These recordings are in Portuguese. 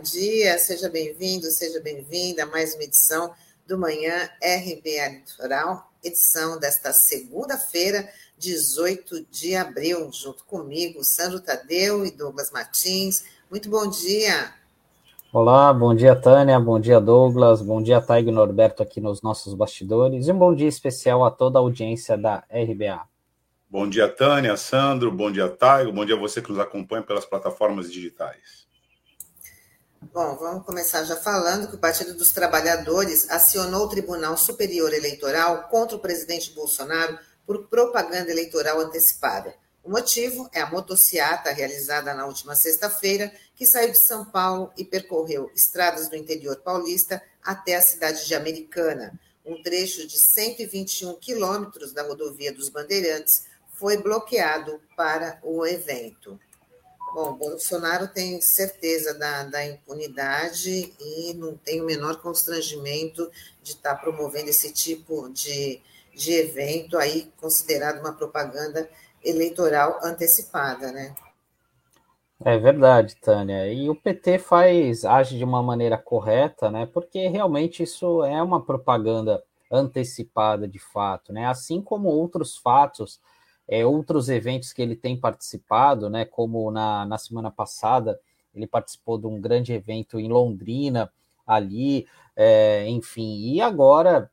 bom dia, seja bem-vindo, seja bem-vinda a mais uma edição do Manhã RBA Litoral, edição desta segunda-feira, 18 de abril, junto comigo, Sandro Tadeu e Douglas Martins. Muito bom dia. Olá, bom dia, Tânia, bom dia, Douglas, bom dia, Taigo Norberto aqui nos nossos bastidores e um bom dia especial a toda a audiência da RBA. Bom dia, Tânia, Sandro, bom dia, Taigo, bom dia a você que nos acompanha pelas plataformas digitais. Bom, vamos começar já falando que o Partido dos Trabalhadores acionou o Tribunal Superior Eleitoral contra o presidente Bolsonaro por propaganda eleitoral antecipada. O motivo é a motociata realizada na última sexta-feira, que saiu de São Paulo e percorreu estradas do interior paulista até a cidade de Americana. Um trecho de 121 quilômetros da rodovia dos Bandeirantes foi bloqueado para o evento. Bom, Bolsonaro tem certeza da, da impunidade e não tem o menor constrangimento de estar promovendo esse tipo de, de evento aí, considerado uma propaganda eleitoral antecipada, né? É verdade, Tânia. E o PT faz, age de uma maneira correta, né? Porque realmente isso é uma propaganda antecipada de fato, né? Assim como outros fatos é, outros eventos que ele tem participado, né, como na, na semana passada, ele participou de um grande evento em Londrina, ali, é, enfim, e agora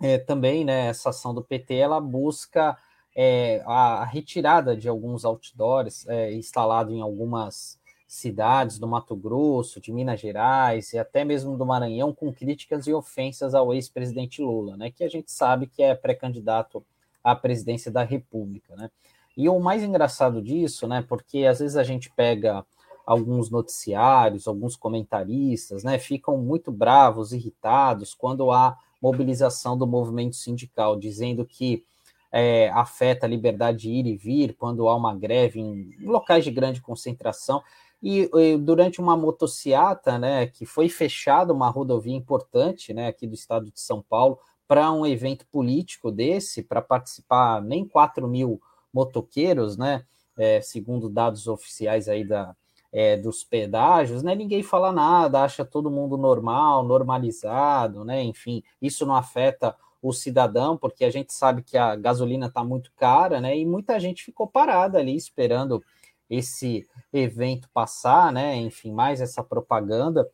é, também, né, essa ação do PT, ela busca é, a, retirada de alguns outdoors é, instalados em algumas cidades do Mato Grosso, de Minas Gerais e até mesmo do Maranhão, com críticas e ofensas ao ex-presidente Lula, né, que a gente sabe que é pré-candidato à presidência da República, né? E o mais engraçado disso, né, porque às vezes a gente pega alguns noticiários, alguns comentaristas, né, ficam muito bravos, irritados quando há mobilização do movimento sindical, dizendo que é, afeta a liberdade de ir e vir quando há uma greve em locais de grande concentração. E, e, durante uma motociata, né, que foi fechada uma rodovia importante, né, aqui do estado de São Paulo, para um evento político desse, para participar nem 4 mil motoqueiros, né? É, segundo dados oficiais aí da, é, dos pedágios, né? Ninguém fala nada, acha todo mundo normal, normalizado, né? Enfim, isso não afeta o cidadão, porque a gente sabe que a gasolina está muito cara, né? E muita gente ficou parada ali esperando esse evento passar, né? Enfim, mais essa propaganda.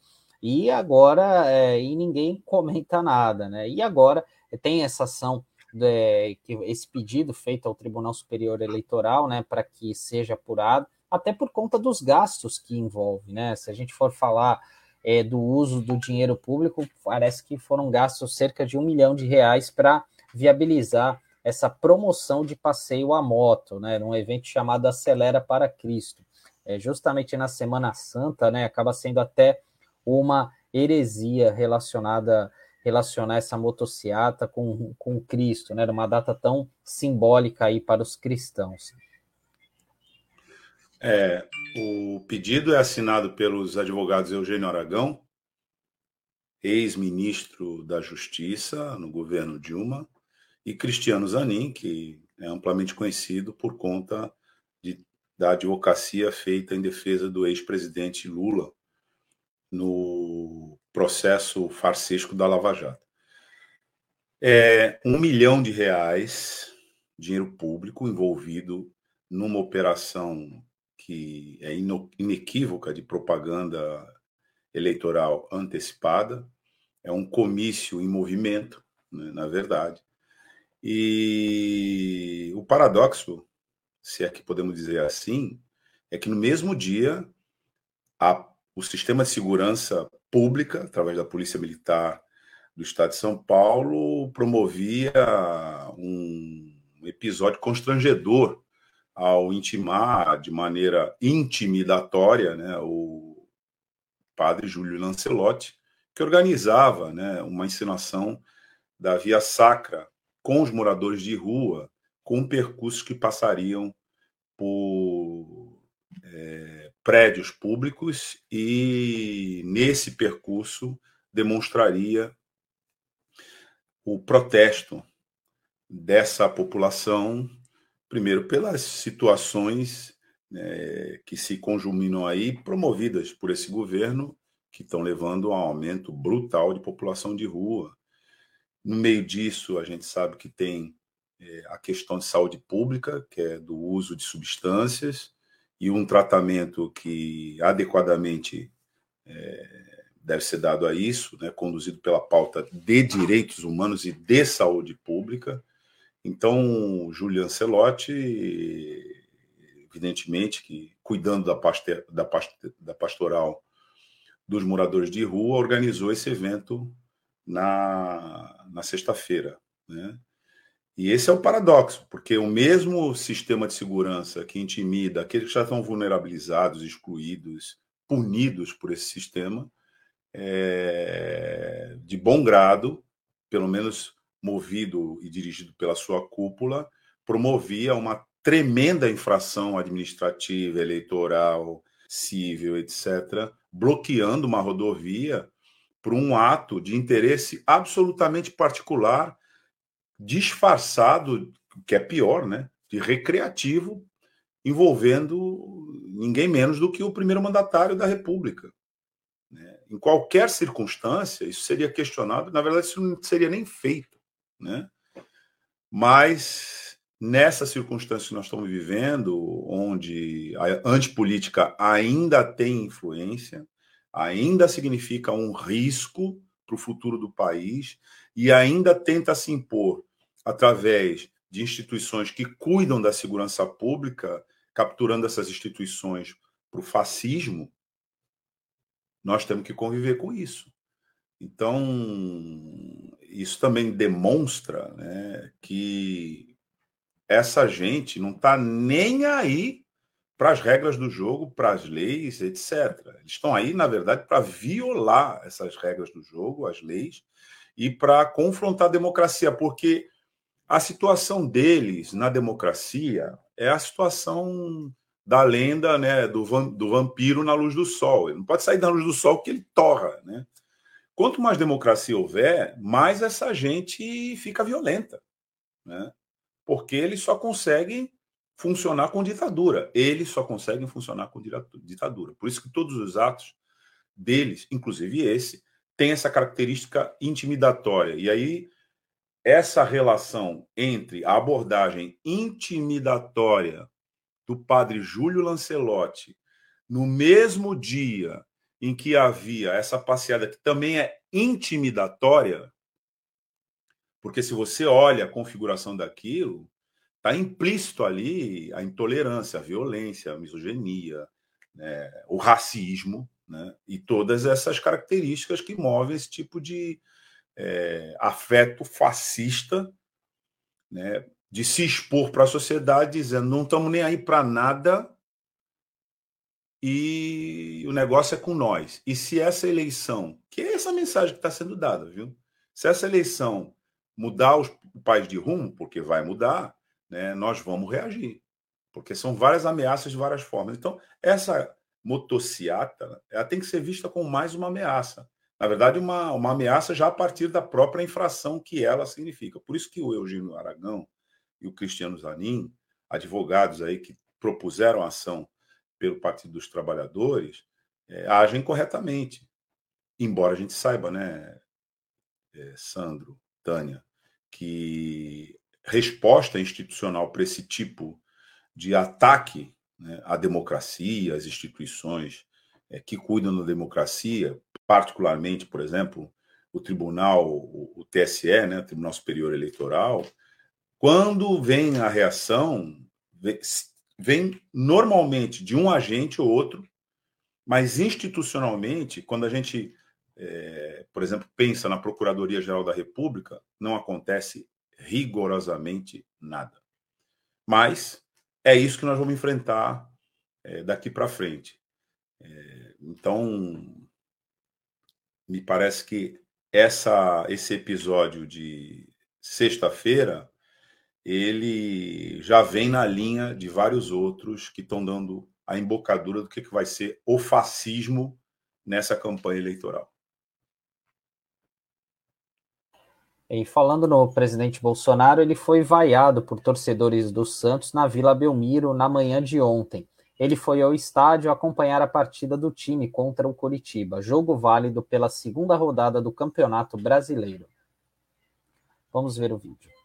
E agora, é, e ninguém comenta nada, né? E agora tem essa ação, é, que, esse pedido feito ao Tribunal Superior Eleitoral, né, para que seja apurado, até por conta dos gastos que envolve, né? Se a gente for falar é, do uso do dinheiro público, parece que foram gastos cerca de um milhão de reais para viabilizar essa promoção de passeio à moto, né, num evento chamado Acelera para Cristo. É, justamente na Semana Santa, né, acaba sendo até uma heresia relacionada relacionar essa motociata com, com Cristo, né? uma data tão simbólica aí para os cristãos. É, o pedido é assinado pelos advogados Eugênio Aragão, ex-ministro da Justiça no governo Dilma, e Cristiano Zanin, que é amplamente conhecido por conta de, da advocacia feita em defesa do ex-presidente Lula no processo farsesco da Lava Jato. É um milhão de reais, dinheiro público envolvido numa operação que é inequívoca de propaganda eleitoral antecipada, é um comício em movimento, né, na verdade. E o paradoxo, se é que podemos dizer assim, é que no mesmo dia a o sistema de segurança pública, através da Polícia Militar do Estado de São Paulo, promovia um episódio constrangedor ao intimar de maneira intimidatória né, o padre Júlio Lancelotti, que organizava né, uma encenação da Via Sacra com os moradores de rua, com percursos que passariam por é, prédios públicos e, nesse percurso, demonstraria o protesto dessa população, primeiro, pelas situações é, que se conjuminam aí, promovidas por esse governo, que estão levando a um aumento brutal de população de rua. No meio disso, a gente sabe que tem é, a questão de saúde pública, que é do uso de substâncias, e um tratamento que adequadamente é, deve ser dado a isso, né, conduzido pela pauta de direitos humanos e de saúde pública. Então, Julian Ancelotti, evidentemente, que cuidando da, paste, da, paste, da pastoral dos moradores de rua, organizou esse evento na, na sexta-feira. Né? E esse é o paradoxo, porque o mesmo sistema de segurança que intimida aqueles que já estão vulnerabilizados, excluídos, punidos por esse sistema, é, de bom grado, pelo menos movido e dirigido pela sua cúpula, promovia uma tremenda infração administrativa, eleitoral, civil, etc., bloqueando uma rodovia por um ato de interesse absolutamente particular, disfarçado, que é pior, né, de recreativo, envolvendo ninguém menos do que o primeiro mandatário da República. Né? Em qualquer circunstância, isso seria questionado, na verdade, isso não seria nem feito. Né? Mas nessa circunstância que nós estamos vivendo, onde a antipolítica ainda tem influência, ainda significa um risco para o futuro do país e ainda tenta se impor através de instituições que cuidam da segurança pública, capturando essas instituições para o fascismo, nós temos que conviver com isso. Então, isso também demonstra né, que essa gente não está nem aí para as regras do jogo, para as leis, etc. Eles estão aí, na verdade, para violar essas regras do jogo, as leis, e para confrontar a democracia, porque a situação deles na democracia é a situação da lenda né, do, do vampiro na luz do sol. Ele não pode sair da luz do sol porque ele torra. Né? Quanto mais democracia houver, mais essa gente fica violenta. Né? Porque eles só conseguem funcionar com ditadura. Eles só conseguem funcionar com ditadura. Por isso que todos os atos deles, inclusive esse, tem essa característica intimidatória. E aí essa relação entre a abordagem intimidatória do padre Júlio Lancelotti, no mesmo dia em que havia essa passeada que também é intimidatória, porque se você olha a configuração daquilo, está implícito ali a intolerância, a violência, a misoginia, né, o racismo, né, e todas essas características que movem esse tipo de é, afeto fascista, né, de se expor para a sociedade dizendo não estamos nem aí para nada e o negócio é com nós. E se essa eleição, que é essa mensagem que está sendo dada, viu? Se essa eleição mudar os pais de rumo, porque vai mudar, né, nós vamos reagir. Porque são várias ameaças de várias formas. Então, essa motociata ela tem que ser vista como mais uma ameaça. Na verdade, uma, uma ameaça já a partir da própria infração que ela significa. Por isso que o Eugênio Aragão e o Cristiano Zanin, advogados aí que propuseram ação pelo Partido dos Trabalhadores, é, agem corretamente. Embora a gente saiba, né, é, Sandro, Tânia, que resposta institucional para esse tipo de ataque né, à democracia, às instituições é, que cuidam da democracia, particularmente, por exemplo, o Tribunal, o, TSE, né, o Tribunal Superior Eleitoral, quando vem a reação, vem normalmente de um agente ou outro, mas institucionalmente, quando a gente, é, por exemplo, pensa na Procuradoria-Geral da República, não acontece rigorosamente nada. Mas é isso que nós vamos enfrentar é, daqui para frente. É, então, me parece que essa, esse episódio de sexta-feira ele já vem na linha de vários outros que estão dando a embocadura do que, que vai ser o fascismo nessa campanha eleitoral. E falando no presidente Bolsonaro, ele foi vaiado por torcedores do Santos na Vila Belmiro na manhã de ontem. Ele foi ao estádio acompanhar a partida do time contra o Curitiba, jogo válido pela segunda rodada do Campeonato Brasileiro. Vamos ver o vídeo.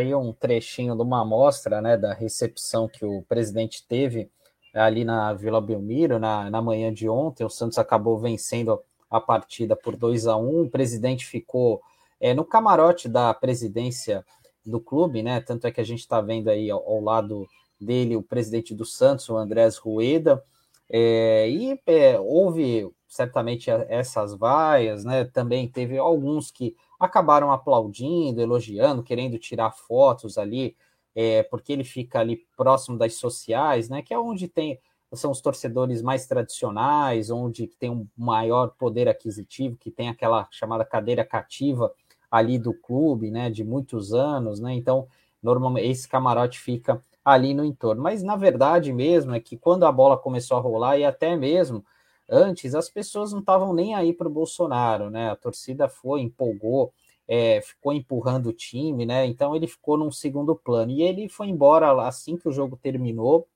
Aí um trechinho de uma amostra né, da recepção que o presidente teve ali na Vila Belmiro, na, na manhã de ontem. O Santos acabou vencendo a partida por 2 a 1 O presidente ficou é, no camarote da presidência do clube, né? Tanto é que a gente está vendo aí ao, ao, lado dele o presidente do Santos, o Andrés Rueda. É, e é, houve certamente essas vaias, né? Também teve alguns que acabaram aplaudindo, elogiando, querendo tirar fotos ali, é, porque ele fica ali próximo das sociais, né? Que é onde tem são os torcedores mais tradicionais, onde tem um maior poder aquisitivo, que tem aquela chamada cadeira cativa ali do clube, né? De muitos anos, né? Então, normalmente esse camarote fica ali no entorno. Mas na verdade mesmo é que quando a bola começou a rolar e até mesmo Antes, as pessoas não estavam nem aí para o Bolsonaro, né? A torcida foi, empolgou, é, ficou empurrando o time, né? Então ele ficou num segundo plano. E ele foi embora assim que o jogo terminou,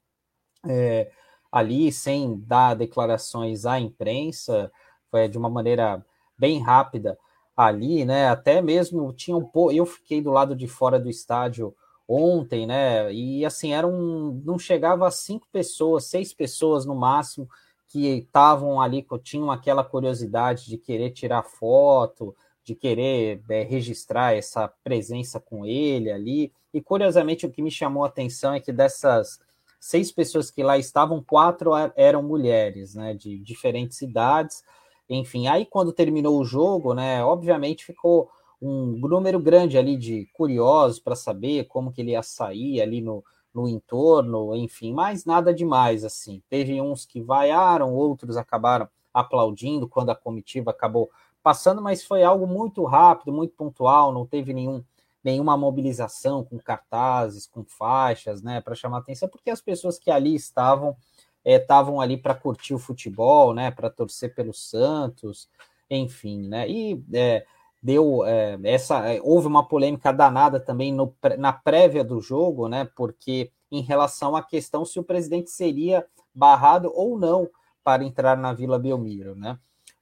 é, ali, sem dar declarações à imprensa, foi de uma maneira bem rápida ali, né? Até mesmo tinha um pouco. Eu fiquei do lado de fora do estádio ontem, né? E assim, eram. Não chegava a cinco pessoas, seis pessoas no máximo que estavam ali, tinham aquela curiosidade de querer tirar foto, de querer é, registrar essa presença com ele ali. E curiosamente, o que me chamou a atenção é que dessas seis pessoas que lá estavam, quatro eram mulheres, né, de diferentes idades. Enfim, aí quando terminou o jogo, né, obviamente ficou um número grande ali de curiosos para saber como que ele ia sair ali no, no entorno, enfim, mas nada demais assim. Teve uns que vaiaram, outros acabaram aplaudindo quando a comitiva acabou passando, mas foi algo muito rápido, muito pontual, não teve nenhum nenhuma mobilização com cartazes, com faixas, né, para chamar atenção, porque as pessoas que ali estavam estavam é, ali para curtir o futebol, né, para torcer pelo Santos, enfim, né, e é, deu é, essa é, houve uma polêmica danada também no, na prévia do jogo, né? Porque em relação à questão se o presidente seria barrado ou não para entrar na Vila Belmiro, né?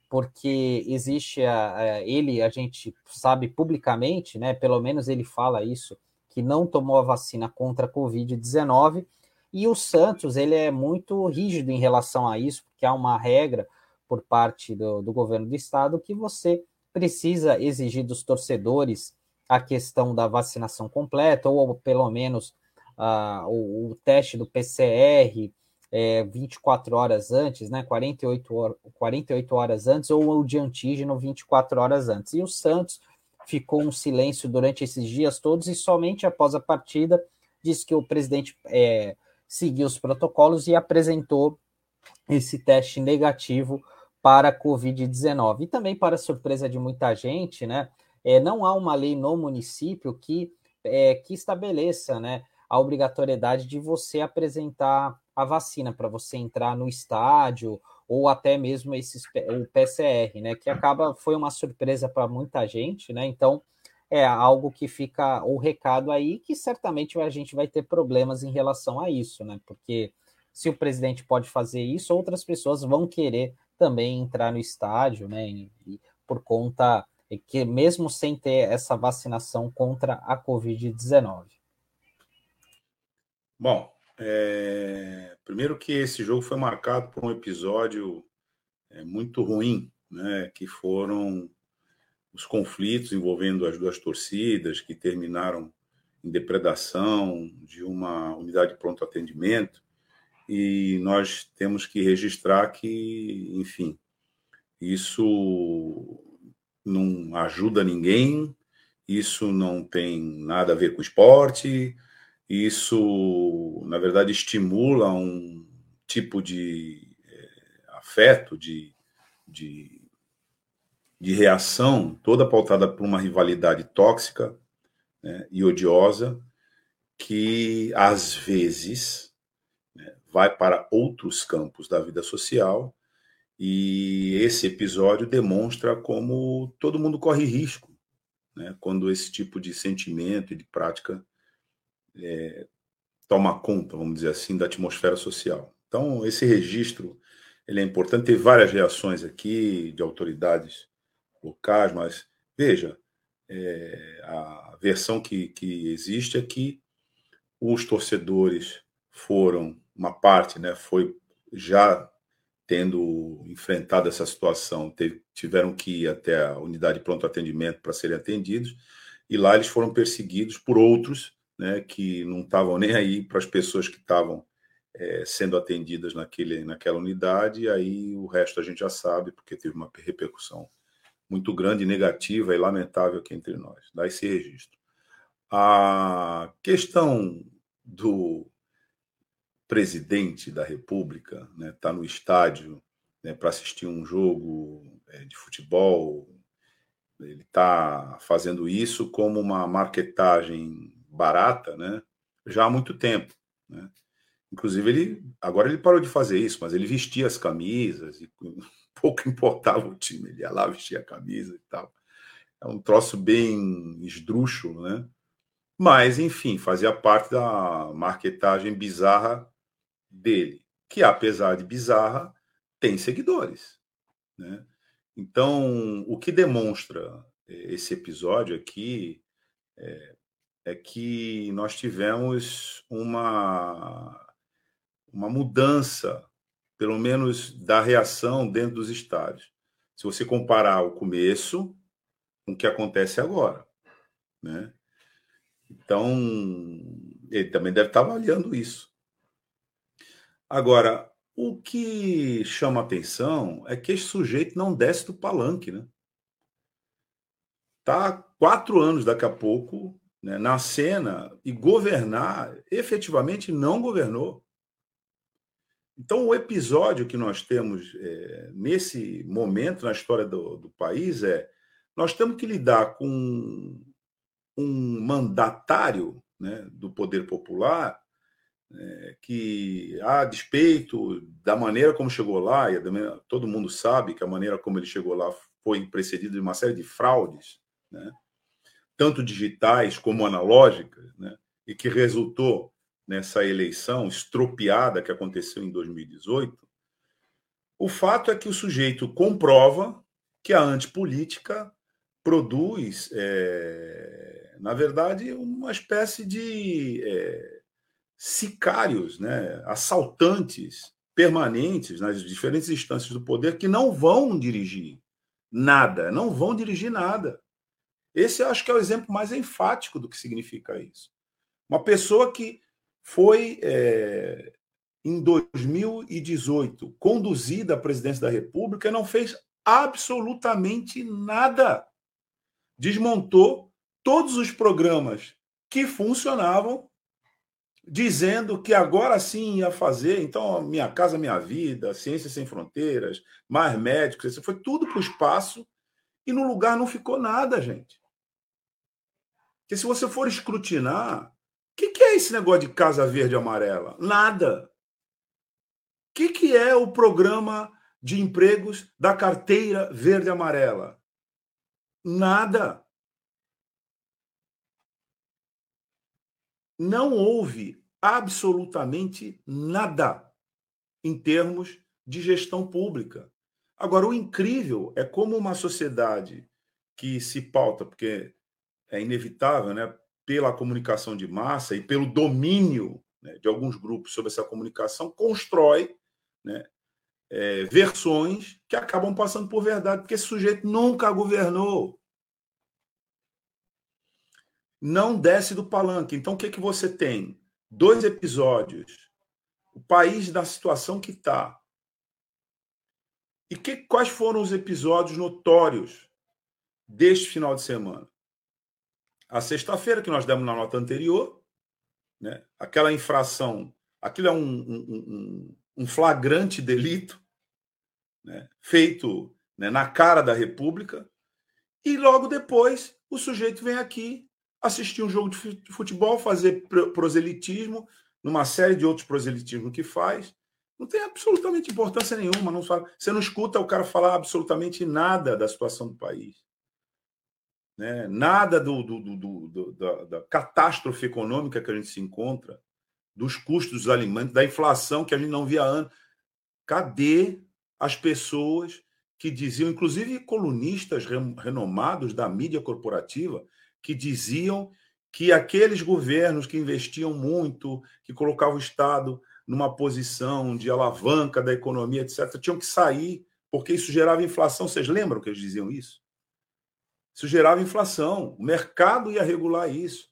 Porque existe a, a, ele, a gente sabe publicamente, né? Pelo menos ele fala isso, que não tomou a vacina contra a Covid-19 e o Santos ele é muito rígido em relação a isso, porque há uma regra por parte do, do governo do estado que você precisa exigir dos torcedores a questão da vacinação completa, ou pelo menos uh, o, o, teste do PCR é, 24 horas antes, né, 48, hor 48 horas antes, ou o de antígeno 24 horas antes. E o Santos ficou um silêncio durante esses dias todos e somente após a partida disse que o presidente é, seguiu os protocolos e apresentou esse teste negativo para a Covid-19. E também, para surpresa de muita gente, né, é, não há uma lei no município que, é, que estabeleça né, a obrigatoriedade de você apresentar a vacina para você entrar no estádio ou até mesmo esses, o PCR, né, que acaba foi uma surpresa para muita gente, né? Então é algo que fica o recado aí que certamente a gente vai ter problemas em relação a isso, né? Porque se o presidente pode fazer isso, outras pessoas vão querer também entrar no estádio, né? E, por conta que mesmo sem ter essa vacinação contra a Covid-19? Bom, é... primeiro que esse jogo foi marcado por um episódio é, muito ruim, né, que foram os conflitos envolvendo as duas torcidas, que terminaram em depredação de uma unidade de pronto atendimento, e nós temos que registrar que, enfim, isso não ajuda ninguém, isso não tem nada a ver com esporte, isso, na verdade, estimula um tipo de é, afeto, de, de, de reação, toda pautada por uma rivalidade tóxica né, e odiosa, que às vezes vai para outros campos da vida social e esse episódio demonstra como todo mundo corre risco né, quando esse tipo de sentimento e de prática é, toma conta, vamos dizer assim, da atmosfera social. Então, esse registro ele é importante. Tem várias reações aqui de autoridades locais, mas veja, é, a versão que, que existe é que os torcedores foram, uma parte, né, foi já tendo enfrentado essa situação, teve, tiveram que ir até a unidade de pronto atendimento para serem atendidos, e lá eles foram perseguidos por outros, né, que não estavam nem aí para as pessoas que estavam é, sendo atendidas naquele, naquela unidade, e aí o resto a gente já sabe, porque teve uma repercussão muito grande, negativa e lamentável aqui entre nós. Dá esse registro. A questão do presidente da República, está né, tá no estádio né, para assistir um jogo é, de futebol, ele está fazendo isso como uma marketagem barata, né, já há muito tempo. Né? Inclusive, ele agora ele parou de fazer isso, mas ele vestia as camisas e pouco importava o time, ele ia lá vestir a camisa e tal. É um troço bem esdrúxulo, né? Mas, enfim, fazia parte da marketagem bizarra dele, que apesar de bizarra, tem seguidores. Né? Então, o que demonstra eh, esse episódio aqui é, é que nós tivemos uma, uma mudança, pelo menos da reação dentro dos estádios. Se você comparar o começo com o que acontece agora. Né? Então, ele também deve estar avaliando isso. Agora, o que chama atenção é que esse sujeito não desce do palanque, né? Tá quatro anos daqui a pouco né, na cena e governar, efetivamente não governou. Então, o episódio que nós temos é, nesse momento na história do, do país é: nós temos que lidar com um mandatário né, do poder popular é, que, a despeito da maneira como chegou lá, e todo mundo sabe que a maneira como ele chegou lá foi precedida de uma série de fraudes, né? tanto digitais como analógicas, né? e que resultou nessa eleição estropiada que aconteceu em 2018, o fato é que o sujeito comprova que a antipolítica produz, é, na verdade, uma espécie de é, sicários, né, assaltantes permanentes nas diferentes instâncias do poder que não vão dirigir nada, não vão dirigir nada. Esse eu acho que é o exemplo mais enfático do que significa isso. Uma pessoa que foi, é, em 2018, conduzida à presidência da República e não fez absolutamente nada. Desmontou todos os programas que funcionavam dizendo que agora sim ia fazer, então, Minha Casa Minha Vida, Ciência Sem Fronteiras, mais médicos, foi tudo para o espaço e no lugar não ficou nada, gente. Porque se você for escrutinar, o que, que, é esse negócio de Casa Verde Amarela? Nada. O que, que é o programa de empregos da carteira verde amarela? Nada. Não houve absolutamente nada em termos de gestão pública. Agora, o incrível é como uma sociedade que se pauta, porque é inevitável, né, pela comunicação de massa e pelo domínio né, de alguns grupos sobre essa comunicação, constrói né, é, versões que acabam passando por verdade, porque esse sujeito nunca governou. Não desce do palanque. Então, o que, que você tem? Dois episódios. O país da situação que está. E que, quais foram os episódios notórios deste final de semana? A sexta-feira, que nós demos na nota anterior, né? aquela infração, aquilo é um, um, um, um flagrante delito né, feito né, na cara da República, e logo depois o sujeito vem aqui assistir um jogo de futebol, fazer proselitismo, numa série de outros proselitismos que faz. Não tem absolutamente importância nenhuma. Não fala, você não escuta o cara falar absolutamente nada da situação do país. Né? Nada do, do, do, do da, da catástrofe econômica que a gente se encontra, dos custos dos alimentos, da inflação que a gente não via antes. Cadê as pessoas que diziam, inclusive colunistas renomados da mídia corporativa, que diziam que aqueles governos que investiam muito, que colocavam o Estado numa posição de alavanca da economia, etc., tinham que sair, porque isso gerava inflação. Vocês lembram que eles diziam isso? Isso gerava inflação. O mercado ia regular isso.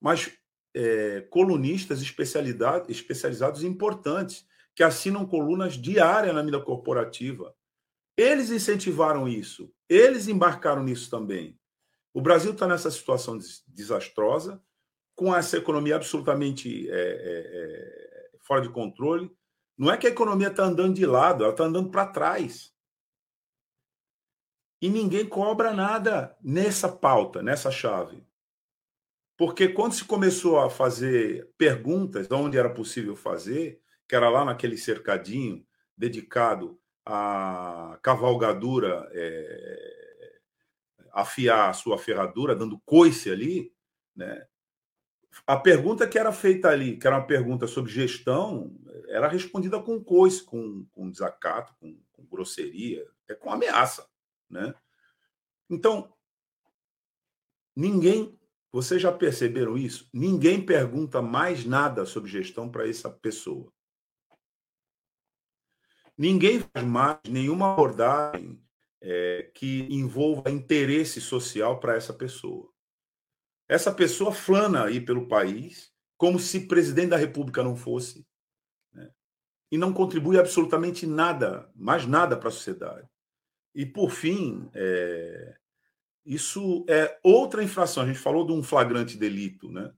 Mas é, colunistas especializados importantes que assinam colunas diárias na mídia corporativa. Eles incentivaram isso, eles embarcaram nisso também. O Brasil está nessa situação desastrosa, com essa economia absolutamente é, é, é, fora de controle. Não é que a economia está andando de lado, ela está andando para trás. E ninguém cobra nada nessa pauta, nessa chave. Porque quando se começou a fazer perguntas onde era possível fazer, que era lá naquele cercadinho dedicado à cavalgadura, é, afiar a sua ferradura, dando coice ali, né? A pergunta que era feita ali, que era uma pergunta sobre gestão, era respondida com coice, com, com desacato, com, com grosseria, é com ameaça, né? Então, ninguém vocês já perceberam isso? Ninguém pergunta mais nada sobre gestão para essa pessoa. Ninguém faz mais nenhuma abordagem é, que envolva interesse social para essa pessoa. Essa pessoa flana aí pelo país como se presidente da República não fosse né? e não contribui absolutamente nada, mais nada para a sociedade. E, por fim, é, isso é outra infração. A gente falou de um flagrante delito, né?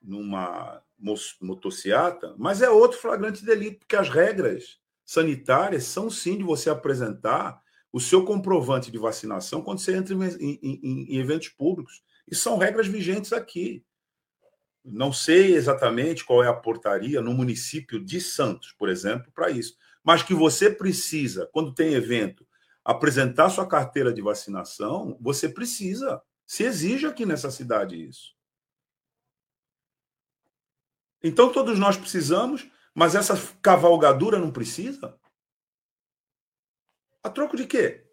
numa motociata, mas é outro flagrante delito, porque as regras sanitárias são sim de você apresentar o seu comprovante de vacinação quando você entra em, em, em eventos públicos. E são regras vigentes aqui. Não sei exatamente qual é a portaria no município de Santos, por exemplo, para isso. Mas que você precisa, quando tem evento, apresentar sua carteira de vacinação, você precisa. Se exige aqui nessa cidade isso. Então, todos nós precisamos, mas essa cavalgadura não precisa? A troco de quê?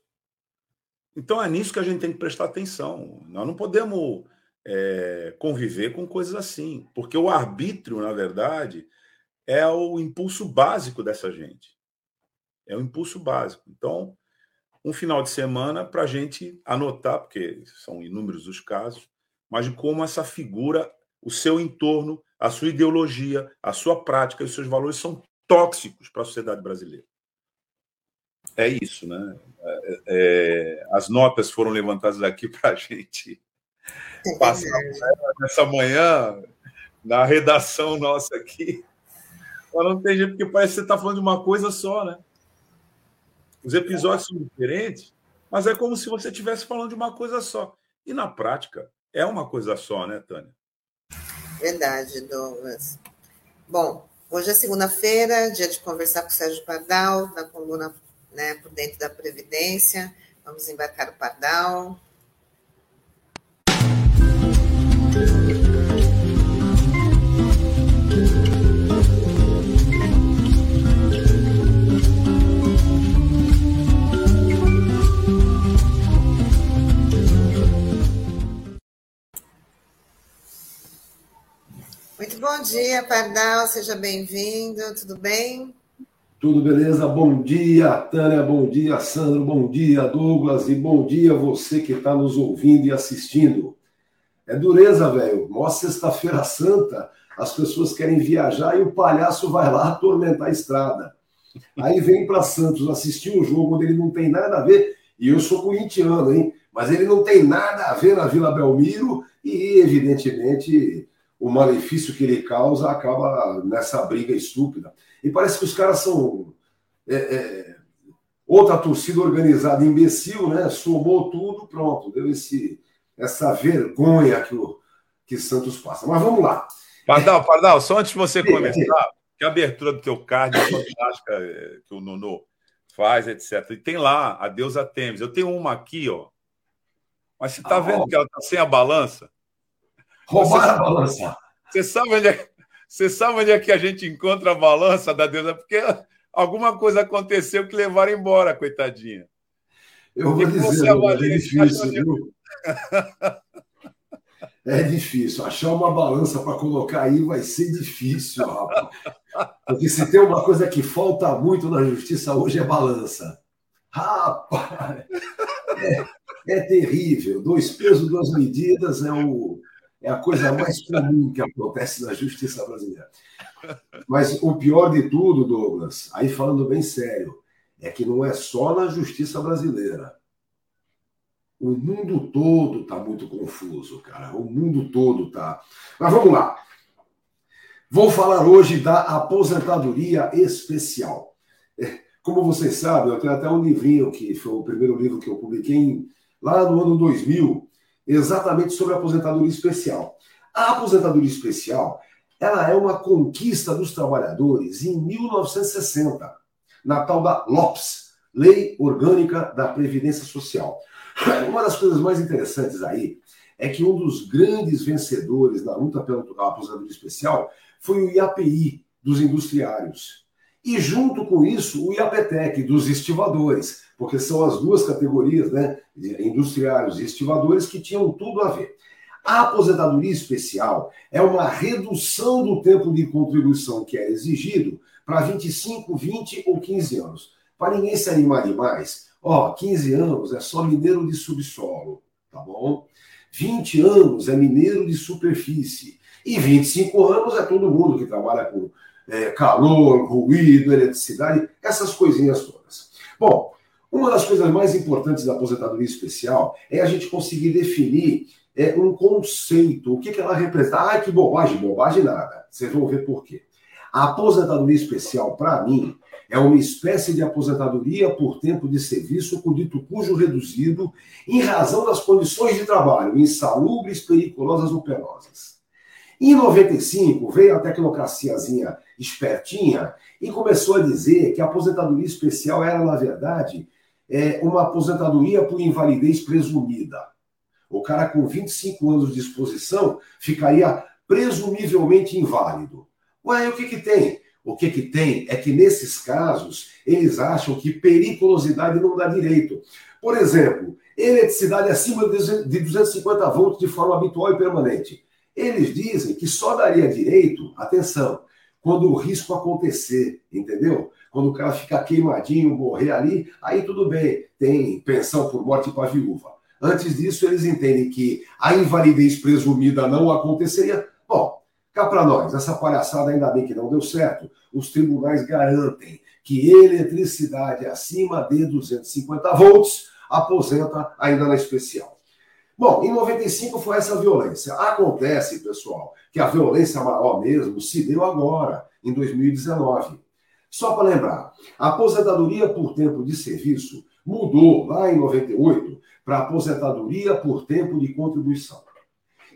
Então é nisso que a gente tem que prestar atenção. Nós não podemos é, conviver com coisas assim, porque o arbítrio, na verdade, é o impulso básico dessa gente. É o impulso básico. Então, um final de semana para a gente anotar, porque são inúmeros os casos, mas de como essa figura, o seu entorno, a sua ideologia, a sua prática e os seus valores são tóxicos para a sociedade brasileira. É isso, né? É, é, as notas foram levantadas aqui para a gente passar nessa manhã na redação nossa aqui. Mas não tem jeito, porque parece que você está falando de uma coisa só, né? Os episódios são diferentes, mas é como se você estivesse falando de uma coisa só. E na prática, é uma coisa só, né, Tânia? Verdade, Douglas. Bom, hoje é segunda-feira, dia de conversar com o Sérgio Pardal, da coluna né, por dentro da Previdência. Vamos embarcar o pardal. Muito bom dia, Pardal, seja bem-vindo, tudo bem? Tudo beleza? Bom dia, Tânia, bom dia, Sandro, bom dia, Douglas, e bom dia você que está nos ouvindo e assistindo. É dureza, velho. Mó sexta-feira santa, as pessoas querem viajar e o palhaço vai lá atormentar a estrada. Aí vem para Santos assistir um jogo onde ele não tem nada a ver, e eu sou corintiano, hein? Mas ele não tem nada a ver na Vila Belmiro e, evidentemente, o malefício que ele causa acaba nessa briga estúpida. E parece que os caras são é, é, outra torcida organizada imbecil, né? Somou tudo, pronto, deu esse, essa vergonha que o que Santos passa. Mas vamos lá. Pardal, Pardal, só antes de você começar, que a abertura do teu card é fantástica é, que o Nuno faz, etc. E tem lá a deusa Temis. Eu tenho uma aqui, ó. Mas você está ah, vendo ó. que ela está sem a balança? Roubaram a balança. Você sabe, onde é, você sabe onde é que a gente encontra a balança da deusa? Porque alguma coisa aconteceu que levaram embora, coitadinha. Eu vou dizer, é difícil, viu? É difícil. Achar uma balança para colocar aí vai ser difícil, rapaz. Porque se tem uma coisa que falta muito na justiça hoje é balança. Rapaz! É, é terrível. Dois pesos, duas medidas é, o, é a coisa mais comum que acontece na justiça brasileira. Mas o pior de tudo, Douglas, aí falando bem sério, é que não é só na justiça brasileira. O mundo todo está muito confuso, cara. O mundo todo está. Mas vamos lá. Vou falar hoje da aposentadoria especial. É, como vocês sabem, eu tenho até um livrinho que foi o primeiro livro que eu publiquei lá no ano 2000, exatamente sobre a aposentadoria especial. A aposentadoria especial, ela é uma conquista dos trabalhadores em 1960, na tal da LOPS, Lei Orgânica da Previdência Social. Uma das coisas mais interessantes aí é que um dos grandes vencedores na luta pela aposentadoria especial foi o IAPI dos industriários. E junto com isso, o IAPTEC dos estivadores, porque são as duas categorias, né, industriários e estivadores, que tinham tudo a ver. A aposentadoria especial é uma redução do tempo de contribuição que é exigido para 25, 20 ou 15 anos. Para ninguém se animar demais, Ó, 15 anos é só mineiro de subsolo, tá bom? 20 anos é mineiro de superfície. E 25 anos é todo mundo que trabalha com é, calor, ruído, eletricidade, essas coisinhas todas. Bom, uma das coisas mais importantes da aposentadoria especial é a gente conseguir definir é, um conceito. O que, que ela representa? Ah, que bobagem, bobagem nada. Vocês vão ver por quê. A aposentadoria especial, para mim, é uma espécie de aposentadoria por tempo de serviço com dito cujo reduzido em razão das condições de trabalho insalubres, periculosas ou penosas. Em 95, veio a tecnocraciazinha espertinha e começou a dizer que a aposentadoria especial era, na verdade, é, uma aposentadoria por invalidez presumida. O cara com 25 anos de exposição ficaria presumivelmente inválido. Ué, o que, que tem? O que, que tem é que, nesses casos, eles acham que periculosidade não dá direito. Por exemplo, eletricidade acima de 250 volts de forma habitual e permanente. Eles dizem que só daria direito, atenção, quando o risco acontecer, entendeu? Quando o cara ficar queimadinho, morrer ali, aí tudo bem, tem pensão por morte para viúva. Antes disso, eles entendem que a invalidez presumida não aconteceria. Bom, Cá para nós, essa palhaçada ainda bem que não deu certo. Os tribunais garantem que eletricidade acima de 250 volts aposenta ainda na especial. Bom, em 95 foi essa violência. Acontece, pessoal, que a violência maior mesmo se deu agora, em 2019. Só para lembrar, a aposentadoria por tempo de serviço mudou lá em 98 para aposentadoria por tempo de contribuição.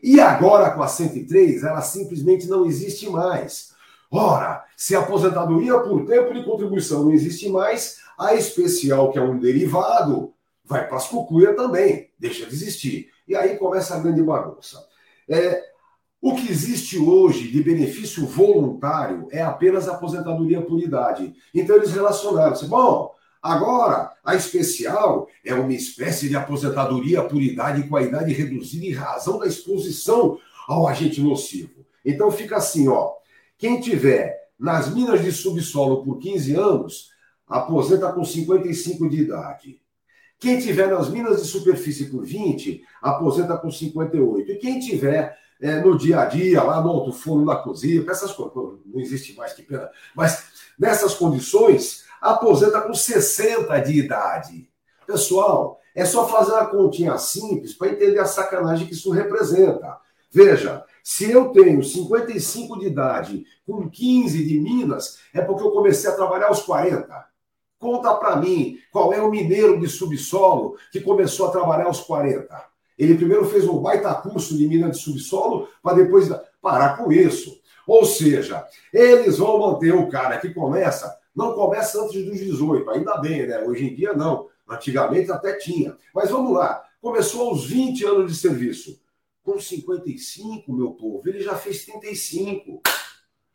E agora, com a 103, ela simplesmente não existe mais. Ora, se a aposentadoria por tempo de contribuição não existe mais, a especial, que é um derivado, vai para as cucuia também, deixa de existir. E aí começa a grande bagunça. É, o que existe hoje de benefício voluntário é apenas aposentadoria por idade. Então eles relacionaram. Bom, Agora, a especial é uma espécie de aposentadoria por idade com a idade reduzida em razão da exposição ao agente nocivo. Então fica assim, ó. Quem tiver nas minas de subsolo por 15 anos, aposenta com 55 de idade. Quem tiver nas minas de superfície por 20, aposenta com 58. E quem tiver é, no dia a dia, lá no alto forno da cozinha, essas coisas, não existe mais, que pena. Mas nessas condições, aposenta com 60 de idade. Pessoal, é só fazer uma continha simples para entender a sacanagem que isso representa. Veja, se eu tenho 55 de idade com 15 de Minas, é porque eu comecei a trabalhar aos 40. Conta para mim qual é o mineiro de subsolo que começou a trabalhar aos 40. Ele primeiro fez um baita curso de mina de subsolo para depois parar com isso. Ou seja, eles vão manter o cara que começa, não começa antes dos 18, ainda bem, né? Hoje em dia não. Antigamente até tinha. Mas vamos lá. Começou aos 20 anos de serviço. Com 55, meu povo, ele já fez 35.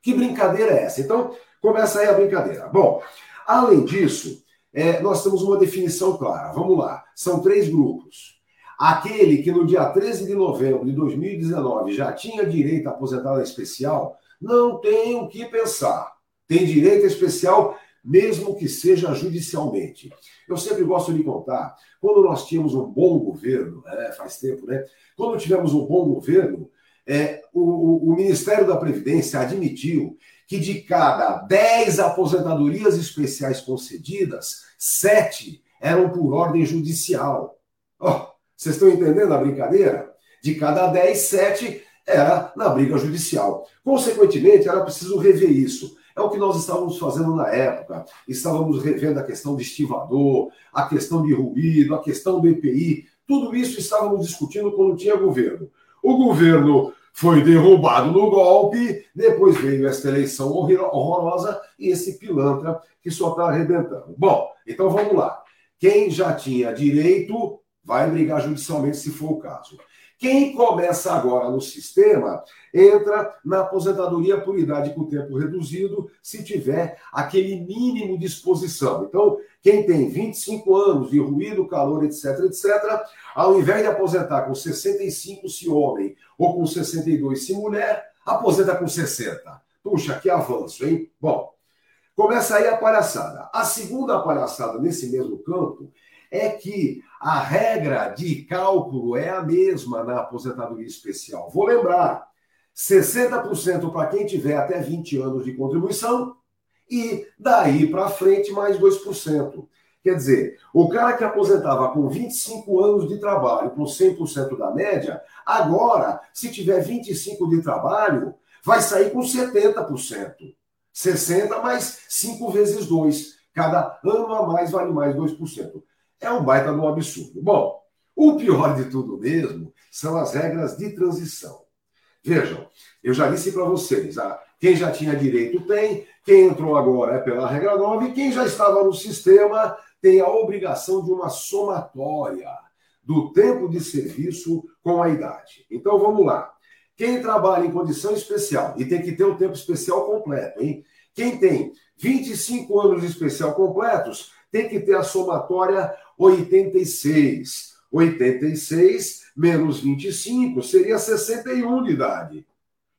Que brincadeira é essa? Então, começa aí a brincadeira. Bom, além disso, é, nós temos uma definição clara. Vamos lá. São três grupos. Aquele que no dia 13 de novembro de 2019 já tinha direito à aposentada especial, não tem o que pensar. Tem direito especial mesmo que seja judicialmente. Eu sempre gosto de contar, quando nós tínhamos um bom governo, é, faz tempo, né? Quando tivemos um bom governo, é, o, o Ministério da Previdência admitiu que de cada 10 aposentadorias especiais concedidas, 7 eram por ordem judicial. Oh, vocês estão entendendo a brincadeira? De cada 10, 7 era na briga judicial. Consequentemente, era preciso rever isso. É o que nós estávamos fazendo na época. Estávamos revendo a questão de estivador, a questão de ruído, a questão do EPI. Tudo isso estávamos discutindo quando tinha governo. O governo foi derrubado no golpe, depois veio esta eleição horrorosa e esse pilantra que só está arrebentando. Bom, então vamos lá. Quem já tinha direito vai brigar judicialmente se for o caso. Quem começa agora no sistema entra na aposentadoria por idade com tempo reduzido, se tiver aquele mínimo de exposição. Então, quem tem 25 anos de ruído, calor, etc, etc, ao invés de aposentar com 65 se homem ou com 62 se mulher, aposenta com 60. Puxa, que avanço, hein? Bom, começa aí a palhaçada. A segunda palhaçada nesse mesmo campo é que a regra de cálculo é a mesma na aposentadoria especial. Vou lembrar: 60% para quem tiver até 20 anos de contribuição e daí para frente mais 2%. Quer dizer, o cara que aposentava com 25 anos de trabalho, com 100% da média, agora, se tiver 25 de trabalho, vai sair com 70%. 60 mais 5 vezes 2. Cada ano a mais vale mais 2% é um baita de um absurdo. Bom, o pior de tudo mesmo são as regras de transição. Vejam, eu já disse para vocês, ah, quem já tinha direito tem, quem entrou agora é pela regra 9, e quem já estava no sistema tem a obrigação de uma somatória do tempo de serviço com a idade. Então vamos lá. Quem trabalha em condição especial, e tem que ter o tempo especial completo, hein? Quem tem 25 anos de especial completos, tem que ter a somatória 86. 86 menos 25 seria 61 de idade.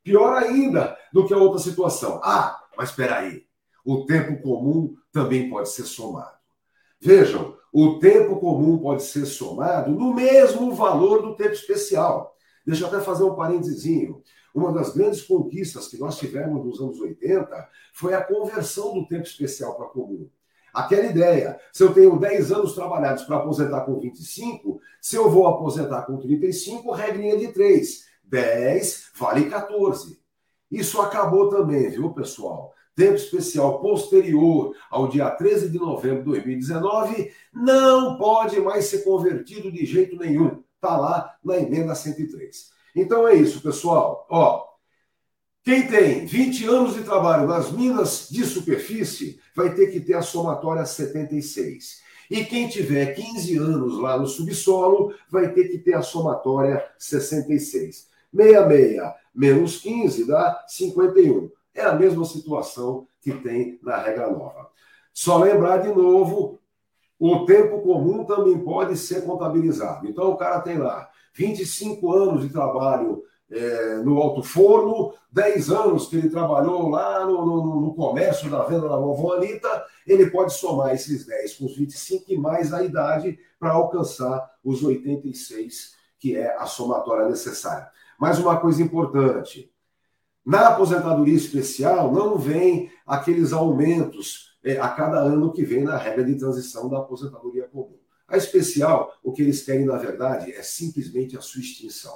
Pior ainda do que a outra situação. Ah, mas espera aí. O tempo comum também pode ser somado. Vejam, o tempo comum pode ser somado no mesmo valor do tempo especial. Deixa eu até fazer um parênteses. Uma das grandes conquistas que nós tivemos nos anos 80 foi a conversão do tempo especial para comum. Aquela ideia, se eu tenho 10 anos trabalhados para aposentar com 25, se eu vou aposentar com 35, regrinha de 3. 10 vale 14. Isso acabou também, viu, pessoal? Tempo especial posterior ao dia 13 de novembro de 2019 não pode mais ser convertido de jeito nenhum. Está lá na emenda 103. Então é isso, pessoal. Ó, quem tem 20 anos de trabalho nas minas de superfície vai ter que ter a somatória 76. E quem tiver 15 anos lá no subsolo vai ter que ter a somatória 66. 66 menos 15 dá 51. É a mesma situação que tem na regra nova. Só lembrar de novo, o tempo comum também pode ser contabilizado. Então o cara tem lá 25 anos de trabalho é, no alto forno, 10 anos que ele trabalhou lá no, no, no, comércio da venda da vovó Anitta, ele pode somar esses 10 com os 25 e mais a idade para alcançar os 86, que é a somatória necessária. Mais uma coisa importante: na aposentadoria especial não vem aqueles aumentos é, a cada ano que vem na regra de transição da aposentadoria comum. A especial, o que eles querem, na verdade, é simplesmente a sua extinção.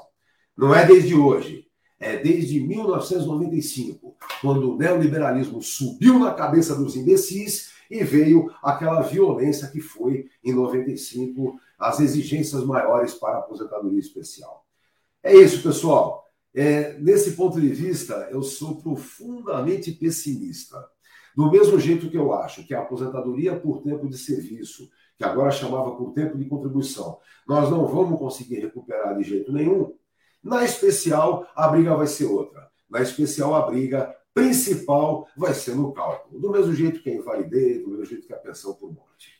Não é desde hoje, é desde 1995, quando o neoliberalismo subiu na cabeça dos imbecis e veio aquela violência que foi, em 95, as exigências maiores para a aposentadoria especial. É isso, pessoal. É, nesse ponto de vista, eu sou profundamente pessimista. Do mesmo jeito que eu acho que a aposentadoria por tempo de serviço, que agora chamava por tempo de contribuição, nós não vamos conseguir recuperar de jeito nenhum, na especial, a briga vai ser outra. Na especial, a briga principal vai ser no cálculo. Do mesmo jeito que a invalidez, do mesmo jeito que a pensão por morte.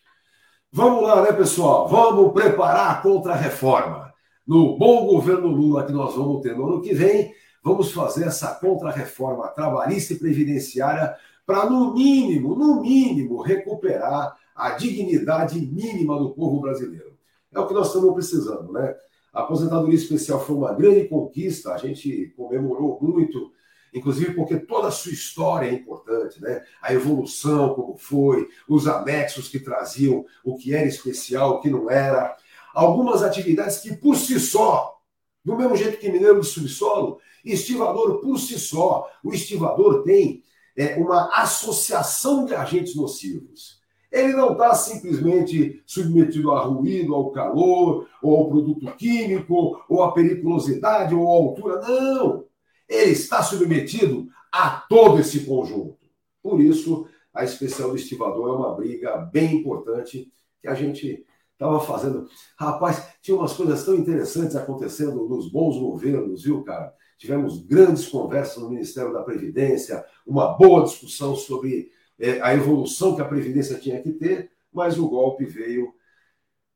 Vamos lá, né, pessoal? Vamos preparar a contra-reforma. No bom governo Lula que nós vamos ter no ano que vem, vamos fazer essa contra-reforma trabalhista e previdenciária para, no mínimo, no mínimo, recuperar a dignidade mínima do povo brasileiro. É o que nós estamos precisando, né? A aposentadoria especial foi uma grande conquista, a gente comemorou muito, inclusive porque toda a sua história é importante, né? A evolução, como foi, os anexos que traziam o que era especial, o que não era. Algumas atividades que, por si só, do mesmo jeito que mineiro de subsolo, estivador por si só, o estivador tem é, uma associação de agentes nocivos. Ele não está simplesmente submetido a ruído, ao calor, ou ao produto químico, ou à periculosidade, ou à altura. Não! Ele está submetido a todo esse conjunto. Por isso, a especial do estivador é uma briga bem importante que a gente estava fazendo. Rapaz, tinha umas coisas tão interessantes acontecendo nos bons governos, viu, cara? Tivemos grandes conversas no Ministério da Previdência, uma boa discussão sobre é, a evolução que a Previdência tinha que ter, mas o golpe veio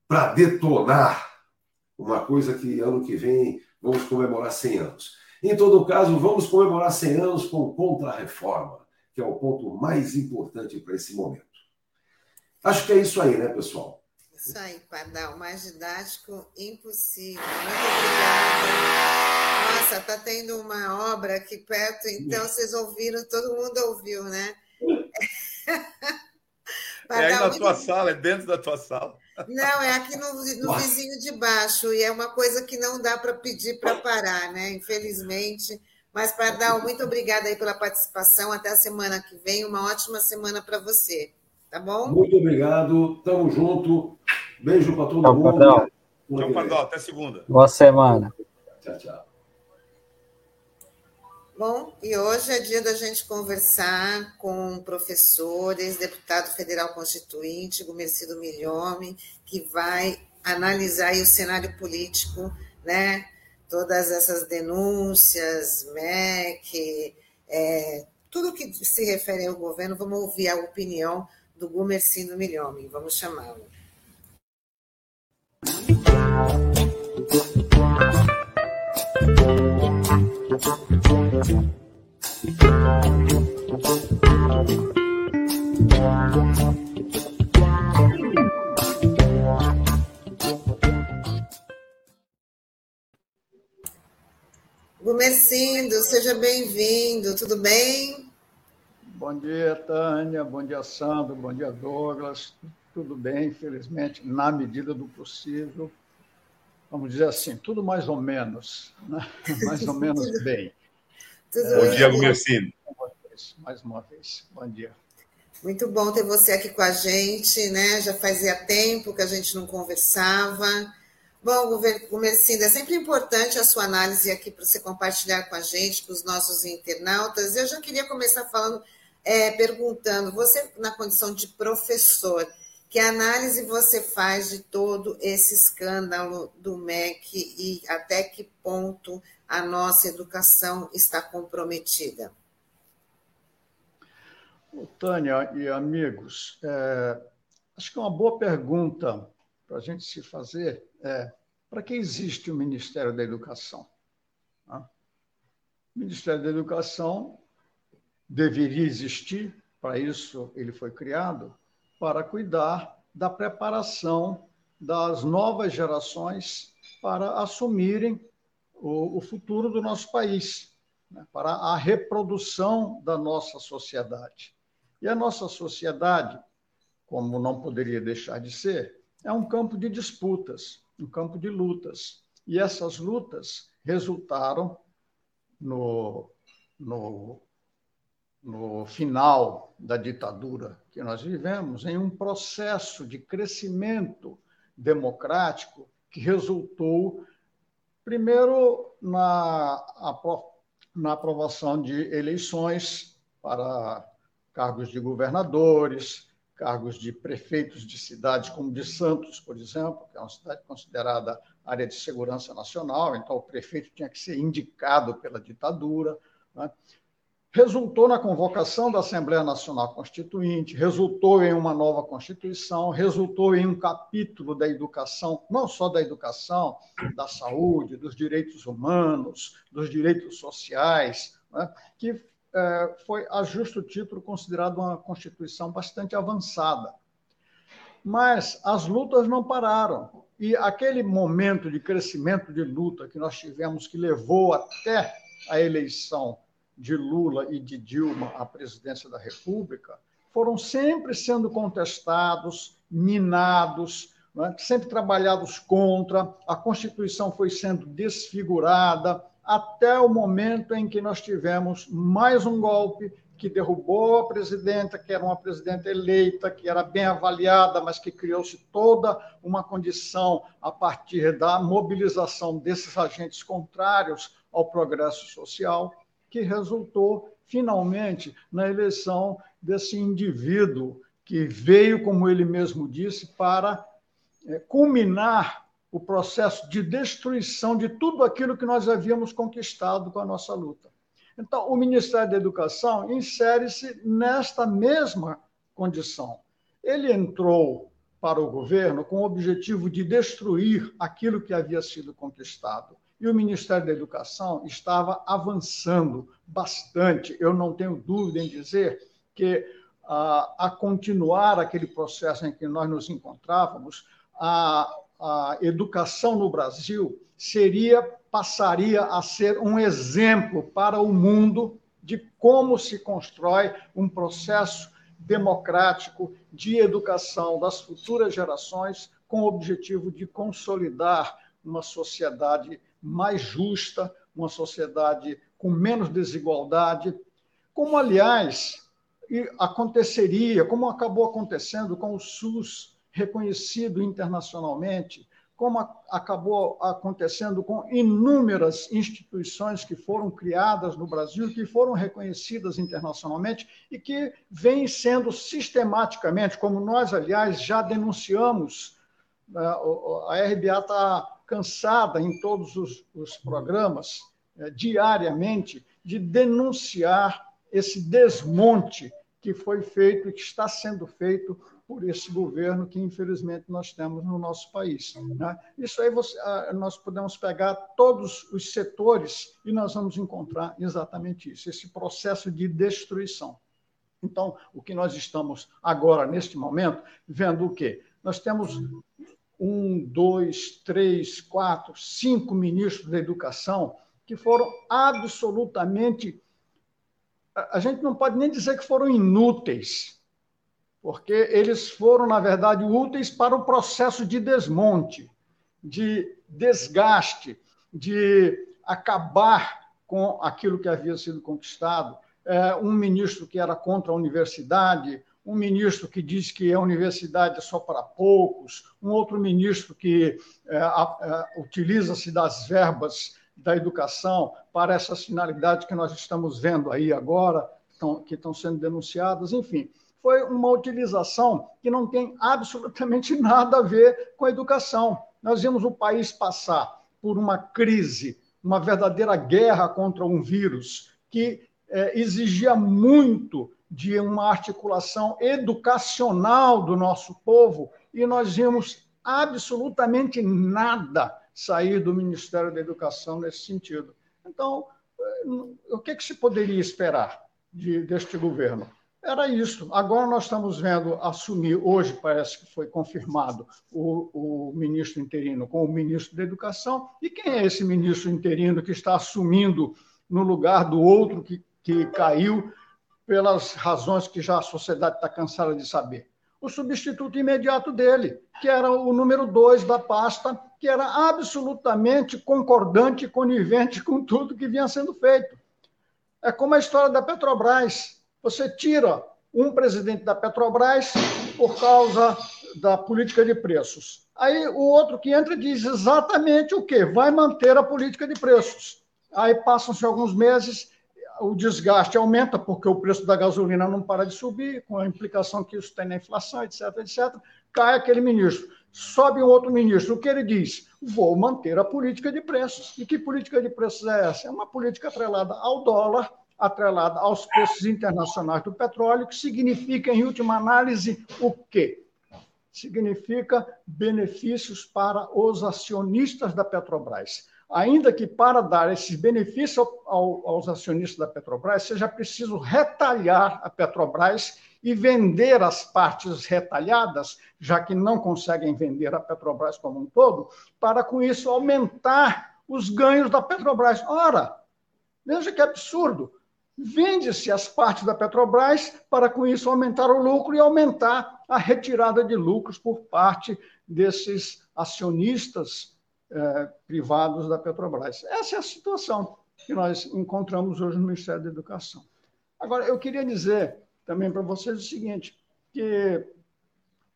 para detonar uma coisa que ano que vem vamos comemorar 100 anos. Em todo caso, vamos comemorar 100 anos com contra-reforma, que é o ponto mais importante para esse momento. Acho que é isso aí, né, pessoal? Isso aí, Pardal. Mais didático, impossível. Muito obrigada. Nossa, tá tendo uma obra aqui perto, então vocês ouviram, todo mundo ouviu, né? é aí na tua sala, é dentro da tua sala. Não, é aqui no, no vizinho de baixo, e é uma coisa que não dá para pedir para parar, né? Infelizmente. Mas, Pardal, muito obrigada aí pela participação. Até a semana que vem. Uma ótima semana para você. Tá bom? Muito obrigado. Tamo junto. Beijo para todo tchau, mundo. Pardal. Tchau, Pardal. Até segunda. Boa semana. Tchau, tchau. Bom, e hoje é dia da gente conversar com professores, deputado federal constituinte, Gumercido Milhome, que vai analisar o cenário político, né? Todas essas denúncias, MEC, é, tudo que se refere ao governo, vamos ouvir a opinião do Gumercindo Milhome. Vamos chamá-lo. Gumercindo, seja bem-vindo, tudo bem? Bom dia, Tânia, bom dia, Sandro, bom dia, Douglas. Tudo bem, infelizmente, na medida do possível vamos dizer assim, tudo mais ou menos, né? mais ou menos bem. bom dia, Gumercino. Mais uma vez, bom dia. Muito bom ter você aqui com a gente, né? Já fazia tempo que a gente não conversava. Bom, Gumercindo, é sempre importante a sua análise aqui para você compartilhar com a gente, com os nossos internautas. Eu já queria começar falando, é, perguntando, você na condição de professor, que análise você faz de todo esse escândalo do MEC e até que ponto a nossa educação está comprometida? Tânia e amigos, é, acho que é uma boa pergunta para a gente se fazer é para que existe o Ministério da Educação? O Ministério da Educação deveria existir, para isso ele foi criado, para cuidar da preparação das novas gerações para assumirem o, o futuro do nosso país, né? para a reprodução da nossa sociedade. E a nossa sociedade, como não poderia deixar de ser, é um campo de disputas, um campo de lutas. E essas lutas resultaram no, no, no final da ditadura que nós vivemos em um processo de crescimento democrático que resultou, primeiro, na, na aprovação de eleições para cargos de governadores, cargos de prefeitos de cidades como de Santos, por exemplo, que é uma cidade considerada área de segurança nacional, então o prefeito tinha que ser indicado pela ditadura. Né? Resultou na convocação da Assembleia Nacional Constituinte, resultou em uma nova Constituição, resultou em um capítulo da educação, não só da educação, da saúde, dos direitos humanos, dos direitos sociais, né, que é, foi, a justo título, considerado uma Constituição bastante avançada. Mas as lutas não pararam. E aquele momento de crescimento de luta que nós tivemos, que levou até a eleição de Lula e de Dilma à presidência da República foram sempre sendo contestados, minados, é? sempre trabalhados contra, a Constituição foi sendo desfigurada, até o momento em que nós tivemos mais um golpe que derrubou a presidenta, que era uma presidenta eleita, que era bem avaliada, mas que criou-se toda uma condição a partir da mobilização desses agentes contrários ao progresso social que resultou finalmente na eleição desse indivíduo que veio, como ele mesmo disse, para é, culminar o processo de destruição de tudo aquilo que nós havíamos conquistado com a nossa luta. Então, o Ministério da Educação insere-se nesta mesma condição. Ele entrou para o governo com o objetivo de destruir aquilo que havia sido conquistado. E o Ministério da Educação estava avançando bastante. Eu não tenho dúvida em dizer que, a, continuar aquele processo em que nós nos encontrávamos, a, a educação no Brasil seria passaria a ser um exemplo para o mundo de como se constrói um processo democrático de educação das futuras gerações com o objetivo de consolidar uma sociedade mais justa, uma sociedade com menos desigualdade, como, aliás, aconteceria, como acabou acontecendo com o SUS, reconhecido internacionalmente, como acabou acontecendo com inúmeras instituições que foram criadas no Brasil, que foram reconhecidas internacionalmente e que vêm sendo sistematicamente, como nós, aliás, já denunciamos, né, a RBA está cansada em todos os, os programas, é, diariamente, de denunciar esse desmonte que foi feito e que está sendo feito por esse governo que, infelizmente, nós temos no nosso país. Né? Isso aí você, ah, nós podemos pegar todos os setores e nós vamos encontrar exatamente isso, esse processo de destruição. Então, o que nós estamos agora, neste momento, vendo o quê? Nós temos um, dois, três, quatro, cinco ministros da educação que foram absolutamente. A gente não pode nem dizer que foram inúteis, porque eles foram, na verdade, úteis para o processo de desmonte, de desgaste, de acabar com aquilo que havia sido conquistado. É, um ministro que era contra a universidade, um ministro que diz que a universidade é só para poucos, um outro ministro que é, é, utiliza-se das verbas da educação para essas finalidades que nós estamos vendo aí agora, que estão sendo denunciadas, enfim. Foi uma utilização que não tem absolutamente nada a ver com a educação. Nós vimos o país passar por uma crise, uma verdadeira guerra contra um vírus que é, exigia muito de uma articulação educacional do nosso povo e nós vimos absolutamente nada sair do Ministério da Educação nesse sentido. Então, o que, que se poderia esperar de, deste governo? Era isso. Agora nós estamos vendo assumir, hoje parece que foi confirmado, o, o, ministro interino com o ministro da Educação. E quem é esse ministro interino que está assumindo no lugar do outro que, que caiu pelas razões que já a sociedade está cansada de saber? O substituto imediato dele, que era o número dois da pasta, que era absolutamente concordante e conivente com tudo que vinha sendo feito. É como a história da Petrobras você tira um presidente da Petrobras por causa da política de preços. Aí o outro que entra diz exatamente o quê? Vai manter a política de preços. Aí passam-se alguns meses, o desgaste aumenta, porque o preço da gasolina não para de subir, com a implicação que isso tem na inflação, etc, etc. Cai aquele ministro. Sobe um outro ministro. O que ele diz? Vou manter a política de preços. E que política de preços é essa? É uma política atrelada ao dólar, atrelada aos preços internacionais do petróleo, que significa, em última análise, o quê? Significa benefícios para os acionistas da Petrobras. Ainda que para dar esses benefícios aos acionistas da Petrobras, seja preciso retalhar a Petrobras e vender as partes retalhadas, já que não conseguem vender a Petrobras como um todo, para com isso aumentar os ganhos da Petrobras. Ora, veja que absurdo vende-se as partes da Petrobras para, com isso, aumentar o lucro e aumentar a retirada de lucros por parte desses acionistas eh, privados da Petrobras. Essa é a situação que nós encontramos hoje no Ministério da Educação. Agora, eu queria dizer também para vocês o seguinte, que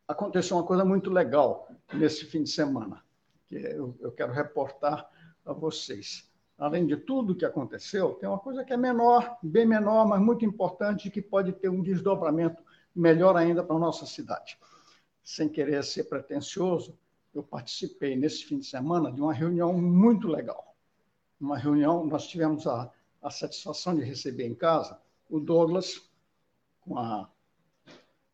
aconteceu uma coisa muito legal nesse fim de semana, que eu, quero reportar a vocês além de tudo que aconteceu, tem uma coisa que é menor, bem menor, mas muito importante, que pode ter um desdobramento melhor ainda para a nossa cidade. Sem querer ser pretensioso, eu participei nesse fim de semana de uma reunião muito legal. Uma reunião, nós tivemos a, a satisfação de receber em casa o Douglas com a,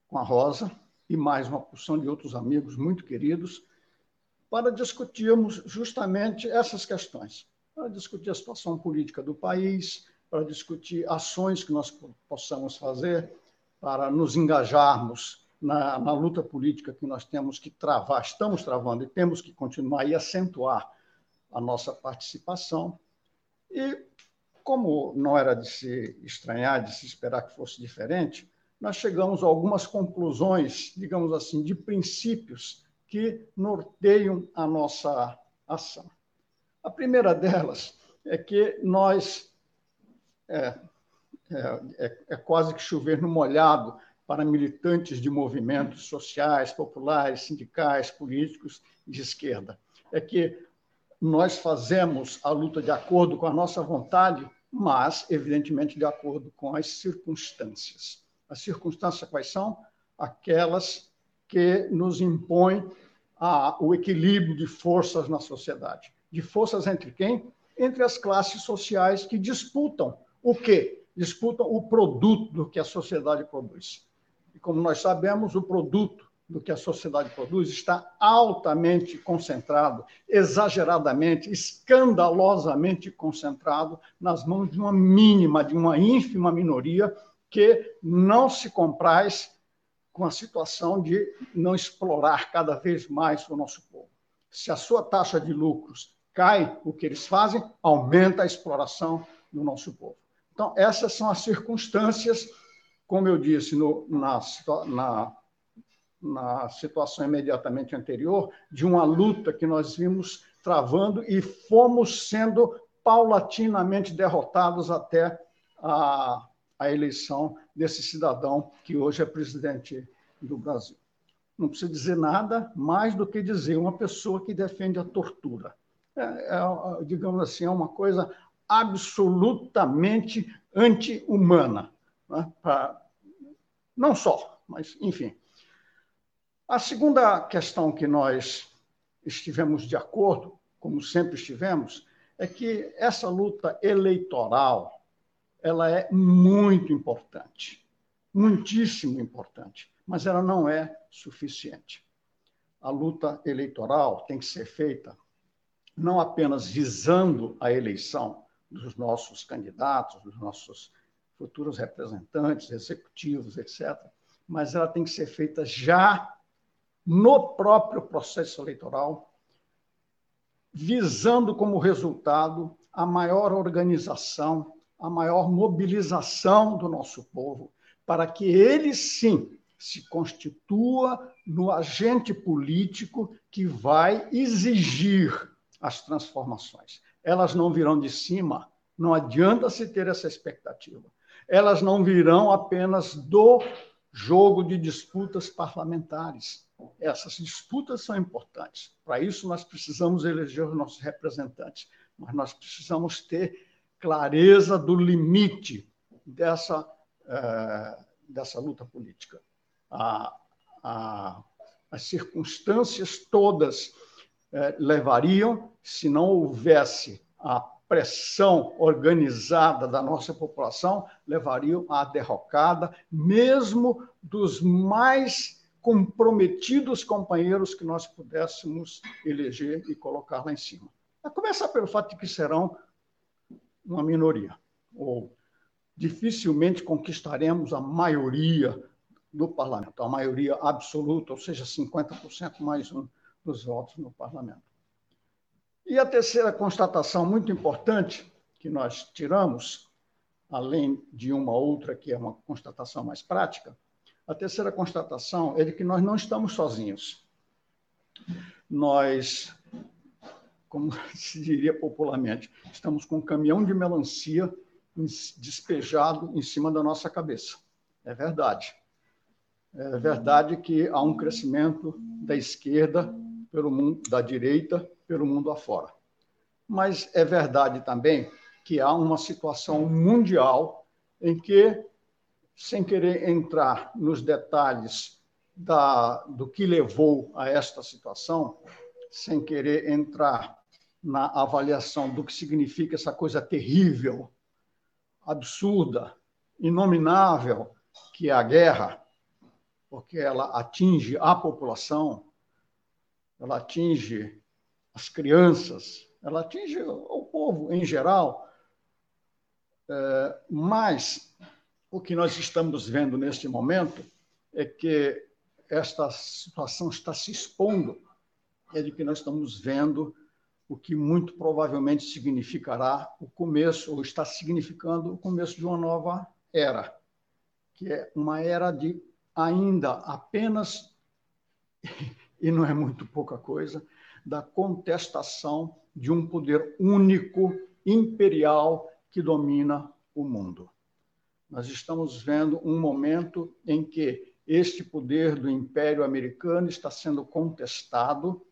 com a Rosa e mais uma porção de outros amigos muito queridos para discutirmos justamente essas questões para discutir a situação política do país, para discutir ações que nós possamos fazer para nos engajarmos na, na, luta política que nós temos que travar, estamos travando e temos que continuar e acentuar a nossa participação. E, como não era de se estranhar, de se esperar que fosse diferente, nós chegamos a algumas conclusões, digamos assim, de princípios que norteiam a nossa ação. A primeira delas é que nós. É, é, é, quase que chover no molhado para militantes de movimentos sociais, populares, sindicais, políticos de esquerda. É que nós fazemos a luta de acordo com a nossa vontade, mas, evidentemente, de acordo com as circunstâncias. As circunstâncias quais são? Aquelas que nos impõem a, o equilíbrio de forças na sociedade de forças entre quem? Entre as classes sociais que disputam o quê? Disputam o produto do que a sociedade produz. E como nós sabemos, o produto do que a sociedade produz está altamente concentrado, exageradamente, escandalosamente concentrado nas mãos de uma mínima, de uma ínfima minoria que não se compraz com a situação de não explorar cada vez mais o nosso povo. Se a sua taxa de lucros cai o que eles fazem, aumenta a exploração do nosso povo. Então, essas são as circunstâncias, como eu disse no, na, na, na situação imediatamente anterior, de uma luta que nós vimos travando e fomos sendo paulatinamente derrotados até a, a eleição desse cidadão que hoje é presidente do Brasil. Não precisa dizer nada mais do que dizer uma pessoa que defende a tortura é, é, digamos assim, é uma coisa absolutamente anti-humana. Né? Não só, mas enfim. A segunda questão que nós estivemos de acordo, como sempre estivemos, é que essa luta eleitoral ela é muito importante, muitíssimo importante, mas ela não é suficiente. A luta eleitoral tem que ser feita não apenas visando a eleição, dos nossos candidatos, dos nossos futuros representantes, executivos, etc. Mas ela tem que ser feita já no próprio processo eleitoral, visando como resultado a maior organização, a maior mobilização do nosso povo, para que ele sim se constitua no agente político que vai exigir as transformações. Elas não virão de cima, não adianta se ter essa expectativa. Elas não virão apenas do jogo de disputas parlamentares. Essas disputas são importantes. Para isso, nós precisamos eleger os nossos representantes, mas nós precisamos ter clareza do limite dessa, uh, dessa luta política. A, a, as circunstâncias todas eh, levariam, se não houvesse a pressão organizada da nossa população, levariam à derrocada, mesmo dos mais comprometidos companheiros que nós pudéssemos eleger e colocar lá em cima. A começar pelo fato de que serão uma minoria, ou dificilmente conquistaremos a maioria do parlamento, a maioria absoluta, ou seja, 50% mais um dos votos no parlamento. E a terceira constatação muito importante que nós tiramos, além de uma outra que é uma constatação mais prática, a terceira constatação é de que nós não estamos sozinhos. Nós, como se diria popularmente, estamos com um caminhão de melancia despejado em cima da nossa cabeça. É verdade. É verdade que há um crescimento da esquerda pelo mundo, da direita pelo mundo afora. Mas é verdade também que há uma situação mundial em que, sem querer entrar nos detalhes da, do que levou a esta situação, sem querer entrar na avaliação do que significa essa coisa terrível, absurda, inominável, que é a guerra, porque ela atinge a população, ela atinge as crianças, ela atinge o povo em geral. É, mas o que nós estamos vendo neste momento é que esta situação está se expondo, é de que nós estamos vendo o que muito provavelmente significará o começo, ou está significando o começo de uma nova era, que é uma era de ainda apenas, e não é muito pouca coisa, da contestação de um poder único, imperial, que domina o mundo. Nós estamos vendo um momento em que este poder do Império Americano está sendo contestado,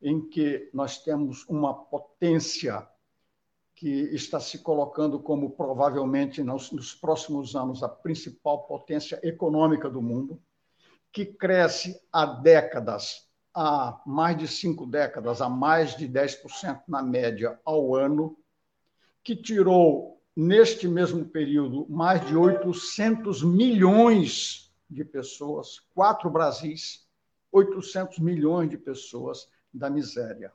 em que nós temos uma potência que está se colocando como provavelmente nos, próximos anos a principal potência econômica do mundo, que cresce há décadas, há mais de cinco décadas, há mais de 10% na média ao ano, que tirou, neste mesmo período, mais de 800 milhões de pessoas, quatro Brasis, 800 milhões de pessoas da miséria.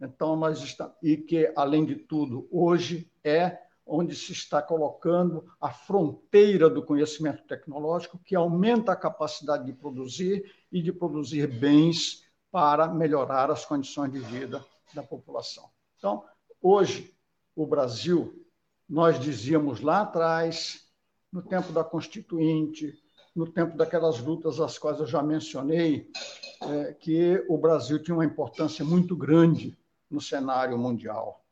Então, nós estamos. E que, além de tudo, hoje é onde se está colocando a fronteira do conhecimento tecnológico, que aumenta a capacidade de produzir e de produzir bens para melhorar as condições de vida da população. Então, hoje, o Brasil, nós dizíamos lá atrás, no tempo da Constituinte, no tempo daquelas lutas às quais eu já mencionei, é, que o Brasil tinha uma importância muito grande no cenário mundial,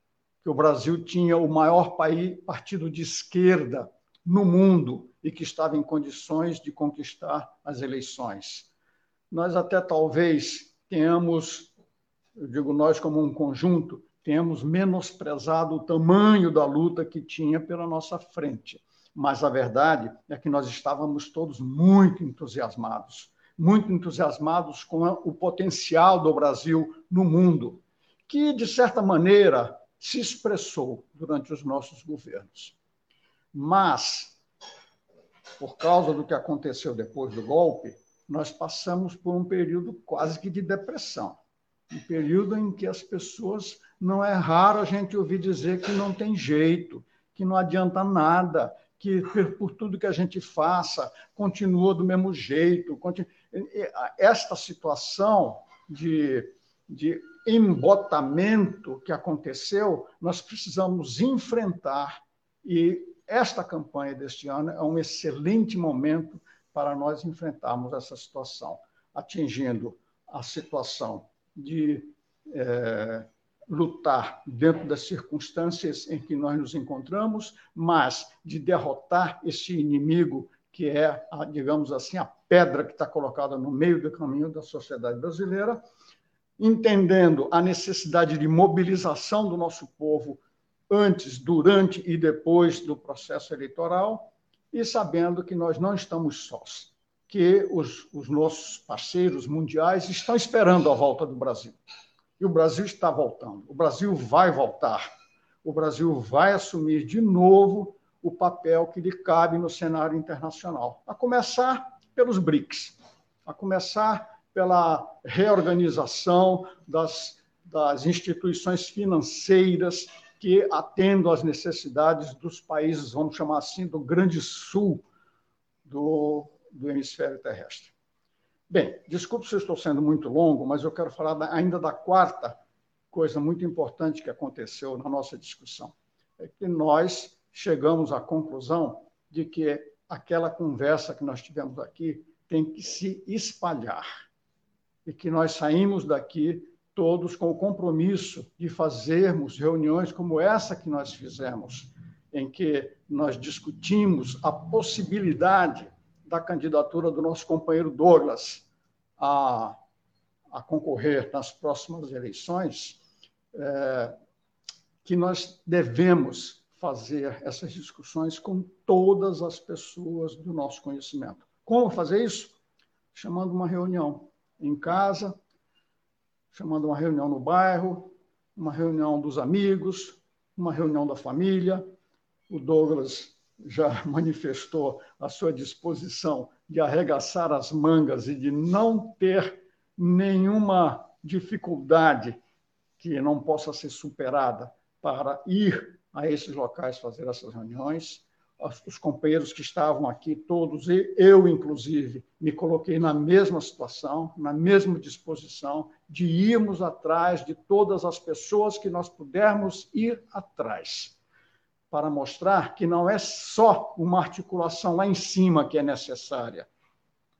que o Brasil tinha o maior país, partido de esquerda no mundo e que estava em condições de conquistar as eleições. Nós até talvez tenhamos, eu digo nós como um conjunto, tenhamos menosprezado o tamanho da luta que tinha pela nossa frente. Mas a verdade é que nós estávamos todos muito entusiasmados, muito entusiasmados com o potencial do Brasil no mundo que, de certa maneira, se expressou durante os nossos governos. Mas, por causa do que aconteceu depois do golpe, nós passamos por um período quase que de depressão um período em que as pessoas não é raro a gente ouvir dizer que não tem jeito, que não adianta nada, que por tudo que a gente faça, continua do mesmo jeito. Continua... Esta situação de, de embotamento que aconteceu, nós precisamos enfrentar. E esta campanha deste ano é um excelente momento para nós enfrentarmos essa situação, atingindo a situação de é, lutar dentro das circunstâncias em que nós nos encontramos, mas de derrotar esse inimigo que é, a, digamos assim, a pedra que está colocada no meio do caminho da sociedade brasileira, entendendo a necessidade de mobilização do nosso povo antes, durante e depois do processo eleitoral e sabendo que nós não estamos sós, que os, os nossos parceiros mundiais estão esperando a volta do Brasil. E o Brasil está voltando. O Brasil vai voltar. O Brasil vai assumir de novo o papel que lhe cabe no cenário internacional, a começar pelos BRICS, a começar pela reorganização das, das instituições financeiras que atendam às necessidades dos países, vamos chamar assim, do Grande Sul do, do hemisfério terrestre. Bem, desculpe se eu estou sendo muito longo, mas eu quero falar ainda da quarta coisa muito importante que aconteceu na nossa discussão. É que nós chegamos à conclusão de que aquela conversa que nós tivemos aqui tem que se espalhar. E que nós saímos daqui todos com o compromisso de fazermos reuniões como essa que nós fizemos, em que nós discutimos a possibilidade da candidatura do nosso companheiro Douglas a, a concorrer nas próximas eleições, é, que nós devemos fazer essas discussões com todas as pessoas do nosso conhecimento. Como fazer isso? Chamando uma reunião em casa, chamando uma reunião no bairro, uma reunião dos amigos, uma reunião da família. O Douglas já manifestou a sua disposição de arregaçar as mangas e de não ter nenhuma dificuldade que não possa ser superada para ir a esses locais fazer essas reuniões. Os companheiros que estavam aqui, todos, eu inclusive, me coloquei na mesma situação, na mesma disposição de irmos atrás de todas as pessoas que nós pudermos ir atrás para mostrar que não é só uma articulação lá em cima que é necessária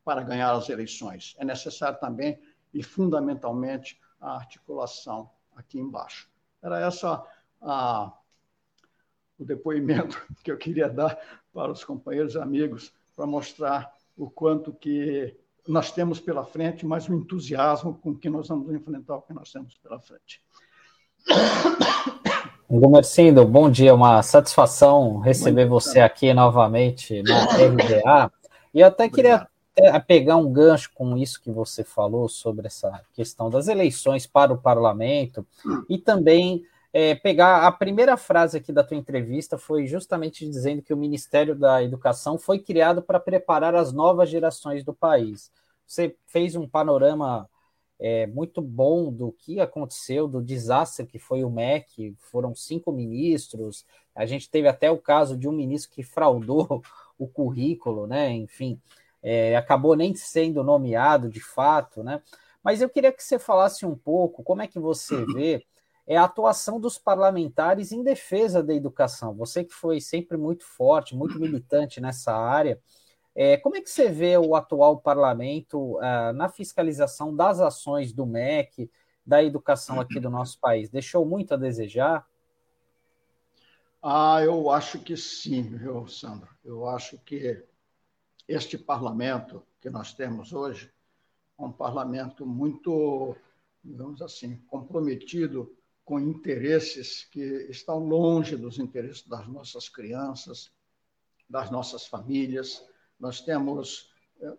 para ganhar as eleições. É necessário também e fundamentalmente a articulação aqui embaixo. Era essa a, o depoimento que eu queria dar para os companheiros e amigos para mostrar o quanto que nós temos pela frente, mas o entusiasmo com que nós vamos enfrentar o que nós temos pela frente. Gumercindo, bom dia, uma satisfação receber você aqui novamente na RDA. E eu até queria pegar um gancho com isso que você falou sobre essa questão das eleições para o parlamento e também é, pegar a primeira frase aqui da tua entrevista foi justamente dizendo que o Ministério da Educação foi criado para preparar as novas gerações do país. Você fez um panorama é, muito bom do que aconteceu, do desastre que foi o MEC. Foram cinco ministros. A gente teve até o caso de um ministro que fraudou o currículo, né? Enfim, é, acabou nem sendo nomeado de fato, né? Mas eu queria que você falasse um pouco como é que você vê é a atuação dos parlamentares em defesa da educação. Você que foi sempre muito forte, muito militante nessa área, é, como é que você vê o atual parlamento uh, na fiscalização das ações do MEC, da educação aqui do nosso país? Deixou muito a desejar? Ah, eu acho que sim, viu, Sandro? Eu acho que este parlamento que nós temos hoje é um parlamento muito, digamos assim, comprometido com interesses que estão longe dos interesses das nossas crianças, das nossas famílias, nós temos é,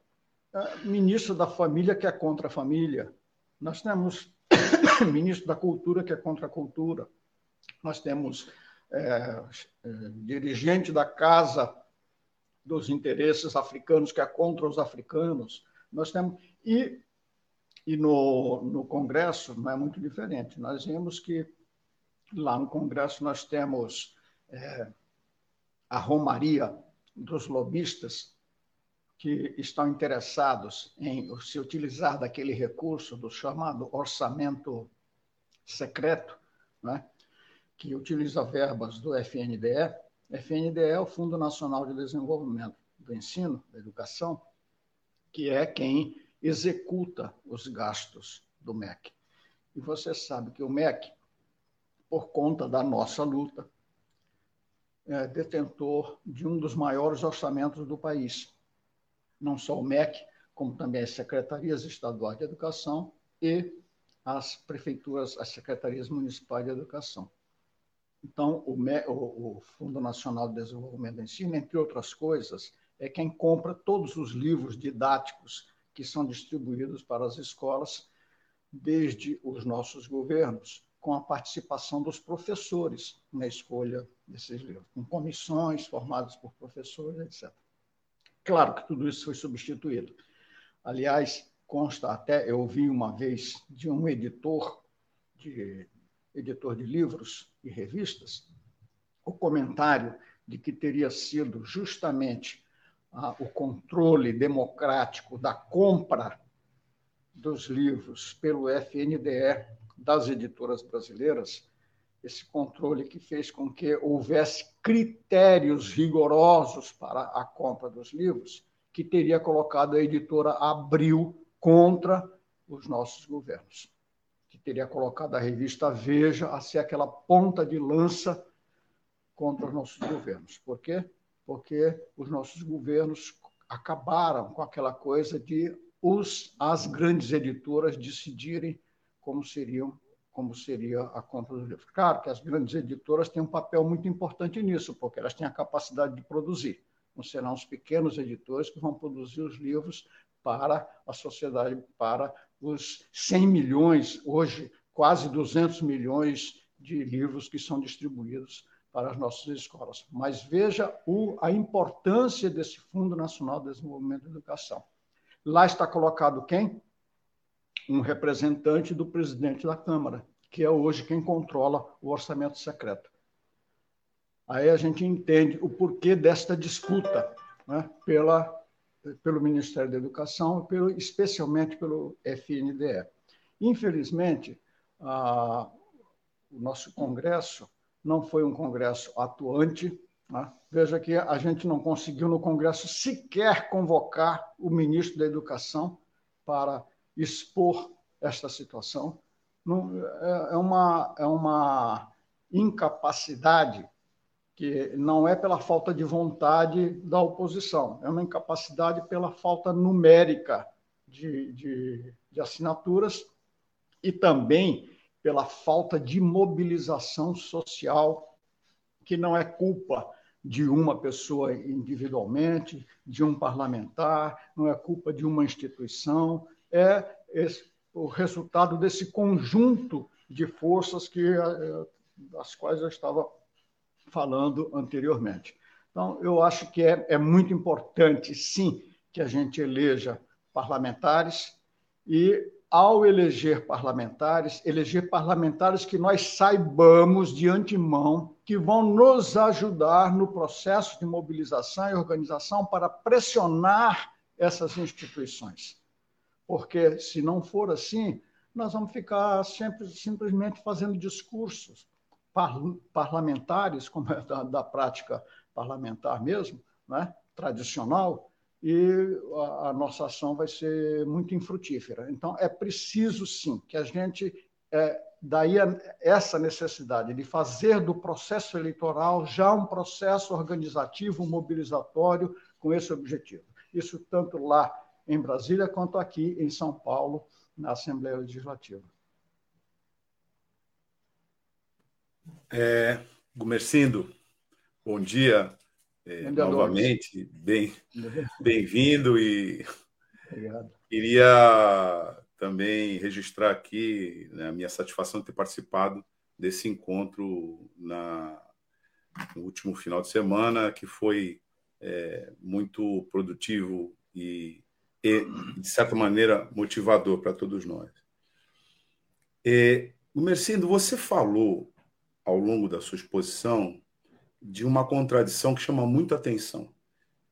é, ministro da Família que é contra a família, nós temos ministro da Cultura que é contra a cultura, nós temos é, dirigente da Casa dos Interesses Africanos que é contra os africanos, nós temos. E, e no, no Congresso não é muito diferente, nós vemos que Lá no Congresso nós temos é, a romaria dos lobistas que estão interessados em se utilizar daquele recurso do chamado orçamento secreto, né, que utiliza verbas do FNDE. FNDE é o Fundo Nacional de Desenvolvimento do Ensino, da Educação, que é quem executa os gastos do MEC. E você sabe que o MEC, por conta da nossa luta, é detentor de um dos maiores orçamentos do país. Não só o MEC, como também as secretarias estaduais de educação e as prefeituras, as secretarias municipais de educação. Então, o, MEC, o Fundo Nacional de Desenvolvimento do Ensino, entre outras coisas, é quem compra todos os livros didáticos que são distribuídos para as escolas desde os nossos governos, com a participação dos professores na escolha desses livros, com comissões formadas por professores, etc. Claro que tudo isso foi substituído. Aliás, consta até, eu ouvi uma vez de um editor de editor de livros e revistas, o comentário de que teria sido justamente ah, o controle democrático da compra dos livros pelo FNDE das editoras brasileiras, esse controle que fez com que houvesse critérios rigorosos para a compra dos livros, que teria colocado a editora Abril contra os nossos governos, que teria colocado a revista Veja a ser aquela ponta de lança contra os nossos governos. Por quê? Porque os nossos governos acabaram com aquela coisa de os, as grandes editoras decidirem como seriam como seria a compra dos livros. Claro que as grandes editoras têm um papel muito importante nisso, porque elas têm a capacidade de produzir. Não serão os pequenos editores que vão produzir os livros para a sociedade, para os 100 milhões, hoje quase 200 milhões de livros que são distribuídos para as nossas escolas. Mas veja o, a importância desse Fundo Nacional de Desenvolvimento da Educação. Lá está colocado quem? Um representante do presidente da Câmara, que é hoje quem controla o orçamento secreto. Aí a gente entende o porquê desta disputa né, pela, pelo Ministério da Educação, pelo, especialmente pelo FNDE. Infelizmente, a, o nosso Congresso não foi um Congresso atuante, né? Veja que a gente não conseguiu no Congresso sequer convocar o ministro da Educação para expor esta situação. É, é uma, é uma incapacidade que não é pela falta de vontade da oposição, é uma incapacidade pela falta numérica de, de, de assinaturas e também pela falta de mobilização social, que não é culpa de uma pessoa individualmente, de um parlamentar, não é culpa de uma instituição, é esse, o resultado desse conjunto de forças que eh, das quais eu estava falando anteriormente. Então, eu acho que é, é muito importante, sim, que a gente eleja parlamentares e ao eleger parlamentares, eleger parlamentares que nós saibamos de antemão que vão nos ajudar no processo de mobilização e organização para pressionar essas instituições. Porque, se não for assim, nós vamos ficar sempre simplesmente fazendo discursos parlamentares, como é da, da prática parlamentar mesmo, né? tradicional, e a, a, nossa ação vai ser muito infrutífera. Então, é preciso, sim, que a gente, é, daí a, essa necessidade de fazer do processo eleitoral já um processo organizativo, mobilizatório, com esse objetivo. Isso tanto lá em Brasília quanto aqui em São Paulo, na Assembleia Legislativa. É, Gumercindo, bom dia. É, novamente, bem, bem-vindo e Obrigado. queria também registrar aqui né, a minha satisfação de ter participado desse encontro na, no último final de semana, que foi é, muito produtivo e, e, de certa maneira, motivador para todos nós. E, Mercindo, você falou ao longo da sua exposição, de uma contradição que chama muita atenção,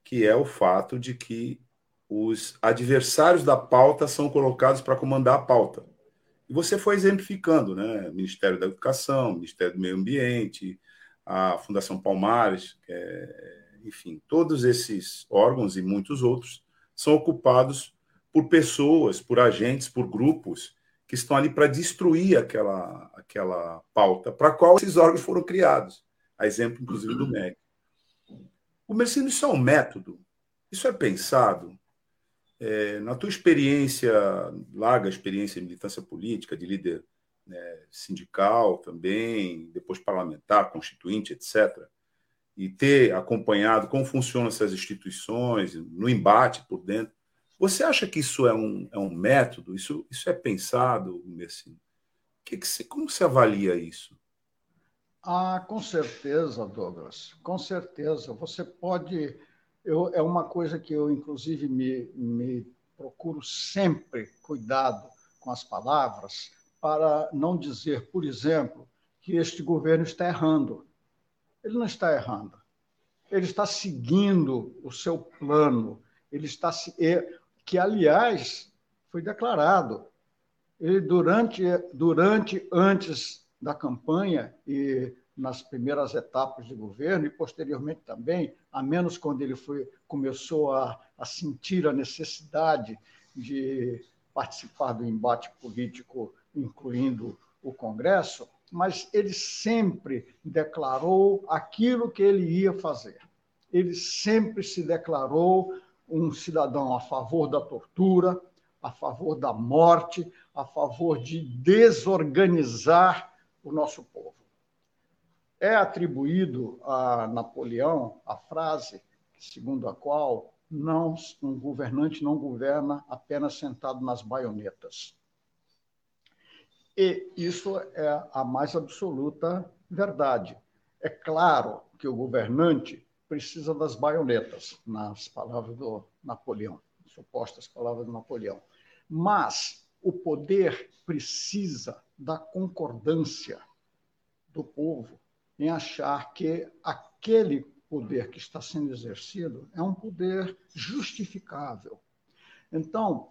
que é o fato de que os adversários da pauta são colocados para comandar a pauta. E você foi exemplificando, né? Ministério da Educação, Ministério do Meio Ambiente, a Fundação Palmares, é, enfim, todos esses órgãos e muitos outros são ocupados por pessoas, por agentes, por grupos que estão ali para destruir aquela, aquela pauta para qual esses órgãos foram criados. A exemplo, inclusive, do MEC. O Mercino, isso é um método? Isso é pensado? É, na tua experiência, larga experiência em militância política, de líder né, sindical também, depois parlamentar, constituinte, etc., e ter acompanhado como funcionam essas instituições, no embate por dentro, você acha que isso é um, é um método? Isso, isso é pensado, Messina? Que que você, como você avalia isso? Ah, com certeza, Douglas, com certeza. Você pode. Eu, é uma coisa que eu, inclusive, me, me procuro sempre cuidado com as palavras, para não dizer, por exemplo, que este governo está errando. Ele não está errando. Ele está seguindo o seu plano. Ele está que, aliás, foi declarado. Ele, durante, durante, antes da campanha e nas primeiras etapas de governo e posteriormente também, a menos quando ele foi, começou a, a sentir a necessidade de participar do embate político, incluindo o Congresso, mas ele sempre declarou aquilo que ele ia fazer. Ele sempre se declarou um cidadão a favor da tortura, a favor da morte, a favor de desorganizar o nosso povo. É atribuído a Napoleão a frase segundo a qual não, um governante não governa apenas sentado nas baionetas. E isso é a mais absoluta verdade. É claro que o governante precisa das baionetas, nas palavras do Napoleão, supostas palavras do Napoleão. Mas o poder precisa da concordância do povo em achar que aquele poder que está sendo exercido é um poder justificável. Então,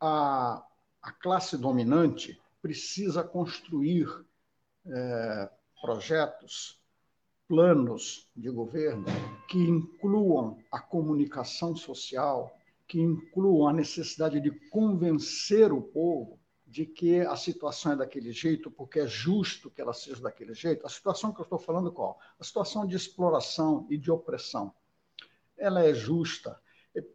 a, a classe dominante precisa construir é, projetos planos de governo que incluam a comunicação social, que incluam a necessidade de convencer o povo de que a situação é daquele jeito, porque é justo que ela seja daquele jeito. A situação que eu estou falando é qual? A situação de exploração e de opressão. Ela é justa.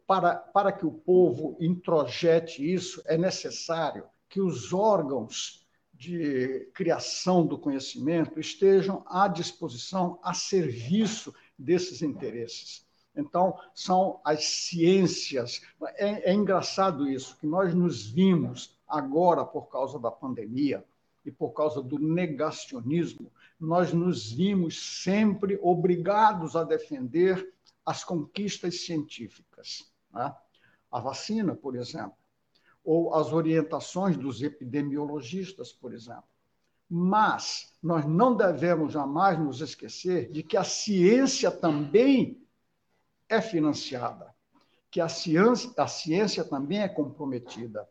Para, para que o povo introjete isso, é necessário que os órgãos de criação do conhecimento estejam à disposição, a serviço desses interesses. Então, são as ciências. É, é, engraçado isso, que nós nos vimos agora, por causa da pandemia e por causa do negacionismo, nós nos vimos sempre obrigados a defender as conquistas científicas. Né? A vacina, por exemplo ou as orientações dos epidemiologistas, por exemplo. Mas nós não devemos jamais nos esquecer de que a ciência também é financiada, que a ciência, a ciência também é comprometida,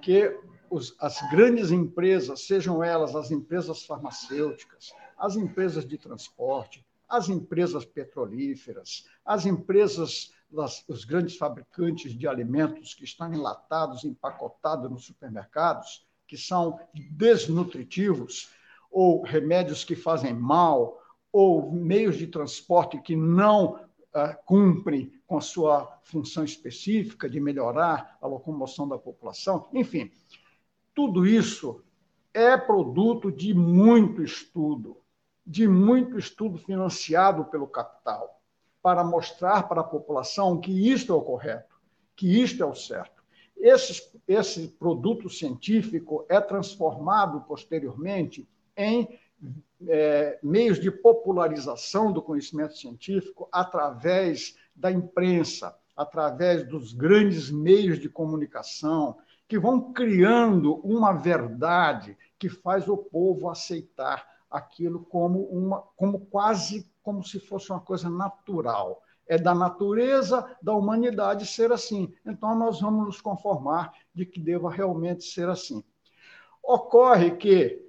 que os, as grandes empresas, sejam elas as empresas farmacêuticas, as empresas de transporte, as empresas petrolíferas, as empresas das, os grandes fabricantes de alimentos que estão enlatados, empacotados nos supermercados, que são desnutritivos, ou remédios que fazem mal, ou meios de transporte que não cumprem com a sua função específica de melhorar a locomoção da população. Enfim, tudo isso é produto de muito estudo, de muito estudo financiado pelo capital para mostrar para a população que isto é o correto, que isto é o certo. Esse, esse produto científico é transformado posteriormente em é, meios de popularização do conhecimento científico através da imprensa, através dos grandes meios de comunicação, que vão criando uma verdade que faz o povo aceitar aquilo como uma, como quase como se fosse uma coisa natural. É da natureza da humanidade ser assim. Então nós vamos nos conformar de que deva realmente ser assim. Ocorre que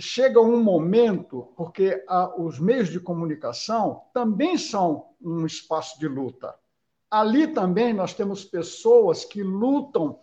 chega um momento, porque os meios de comunicação também são um espaço de luta. Ali também nós temos pessoas que lutam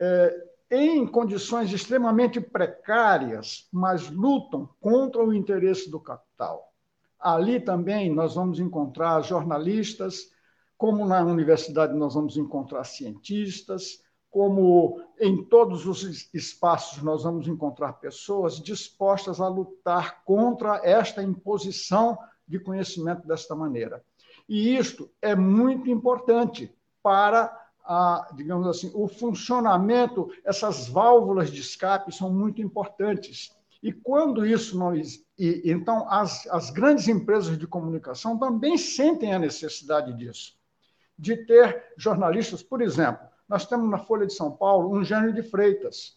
é, em condições extremamente precárias, mas lutam contra o interesse do capital. Ali também nós vamos encontrar jornalistas, como na universidade nós vamos encontrar cientistas, como em todos os espaços nós vamos encontrar pessoas dispostas a lutar contra esta imposição de conhecimento desta maneira. E isto é muito importante para a, digamos assim, o funcionamento, essas válvulas de escape são muito importantes. E quando isso não. E, então, as, as grandes empresas de comunicação também sentem a necessidade disso, de ter jornalistas, por exemplo, nós temos na Folha de São Paulo um Gênio de Freitas,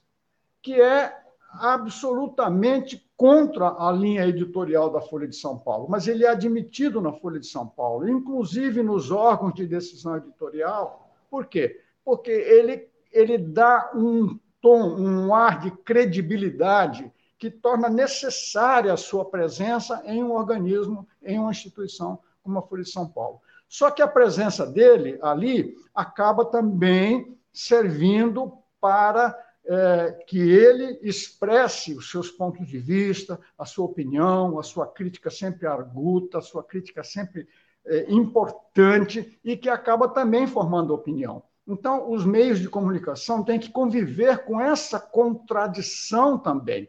que é absolutamente contra a linha editorial da Folha de São Paulo, mas ele é admitido na Folha de São Paulo, inclusive nos órgãos de decisão editorial. Por quê? Porque ele, ele dá um tom, um ar de credibilidade que torna necessária a sua presença em um organismo, em uma instituição como a Folha de São Paulo. Só que a presença dele ali acaba também servindo para é, que ele expresse os seus pontos de vista, a sua opinião, a sua crítica sempre arguta, a sua crítica sempre é, importante e que acaba também formando opinião. Então, os meios de comunicação têm que conviver com essa contradição também.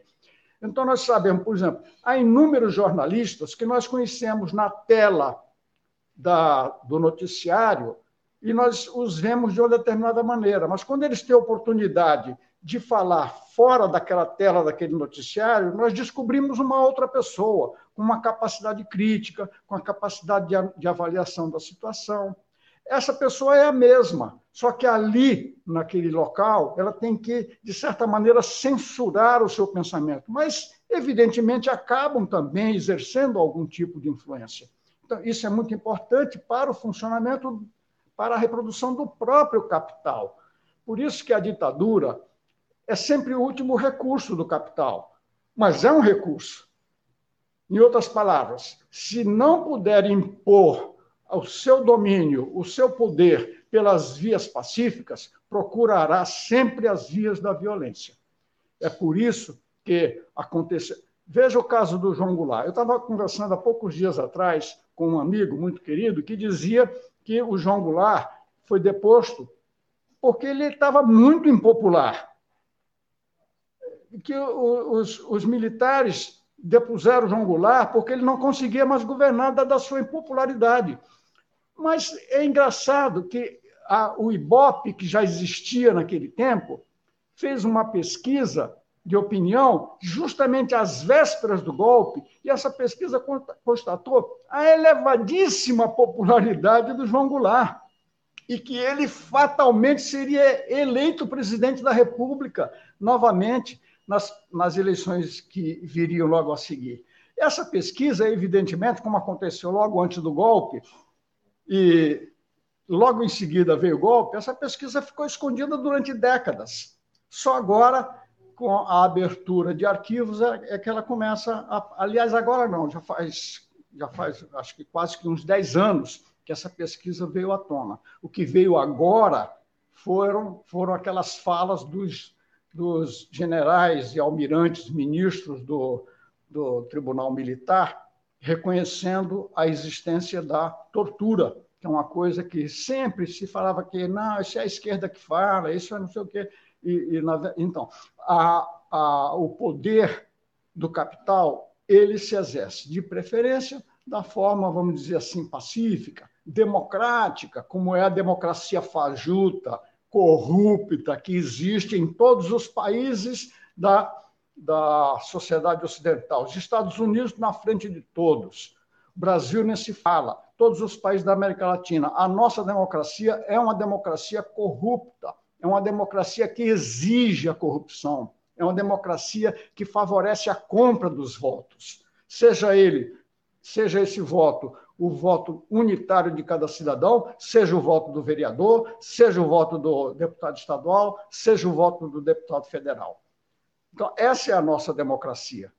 Então, nós sabemos, por exemplo, há inúmeros jornalistas que nós conhecemos na tela da, do noticiário e nós os vemos de uma determinada maneira. Mas quando eles têm oportunidade de falar fora daquela tela daquele noticiário, nós descobrimos uma outra pessoa com uma capacidade crítica, com a capacidade de, de avaliação da situação. Essa pessoa é a mesma, só que ali, naquele local, ela tem que, de certa maneira, censurar o seu pensamento. Mas, evidentemente, acabam também exercendo algum tipo de influência. Então, isso é muito importante para o funcionamento, para a reprodução do próprio capital. Por isso que a ditadura é sempre o último recurso do capital, mas é um recurso. Em outras palavras, se não puder impor o seu domínio, o seu poder pelas vias pacíficas, procurará sempre as vias da violência. É por isso que aconteceu. Veja o caso do João Goulart. Eu estava conversando há poucos dias atrás com um amigo muito querido que dizia que o João Goulart foi deposto porque ele estava muito impopular. Que os, os militares depuseram o João Goulart porque ele não conseguia mais governar da sua impopularidade. Mas é engraçado que a, o IBOP, que já existia naquele tempo, fez uma pesquisa de opinião justamente às vésperas do golpe, e essa pesquisa constatou a elevadíssima popularidade do João Goulart e que ele fatalmente seria eleito presidente da República novamente nas, nas eleições que viriam logo a seguir. Essa pesquisa, evidentemente, como aconteceu logo antes do golpe, e logo em seguida veio o golpe, essa pesquisa ficou escondida durante décadas. Só agora com a abertura de arquivos é, é que ela começa a, aliás agora não já faz já faz acho que quase que uns 10 anos que essa pesquisa veio à tona. O que veio agora foram foram aquelas falas dos, dos generais e almirantes ministros do, do Tribunal Militar reconhecendo a existência da tortura que é uma coisa que sempre se falava que não isso é a esquerda que fala isso é não sei o quê e, e na, então, a, a, o poder do capital ele se exerce de preferência da forma, vamos dizer assim, pacífica, democrática, como é a democracia fajuta, corrupta, que existe em todos os países da, da sociedade ocidental. Os Estados Unidos na frente de todos. O Brasil nem se fala. Todos os países da América Latina. A nossa democracia é uma democracia corrupta é uma democracia que exige a corrupção, É uma democracia que favorece a compra dos votos. Seja ele, seja esse voto o voto unitário de cada cidadão, seja o voto do vereador, seja o voto do deputado estadual, seja o voto do deputado federal. Então, essa é a nossa democracia.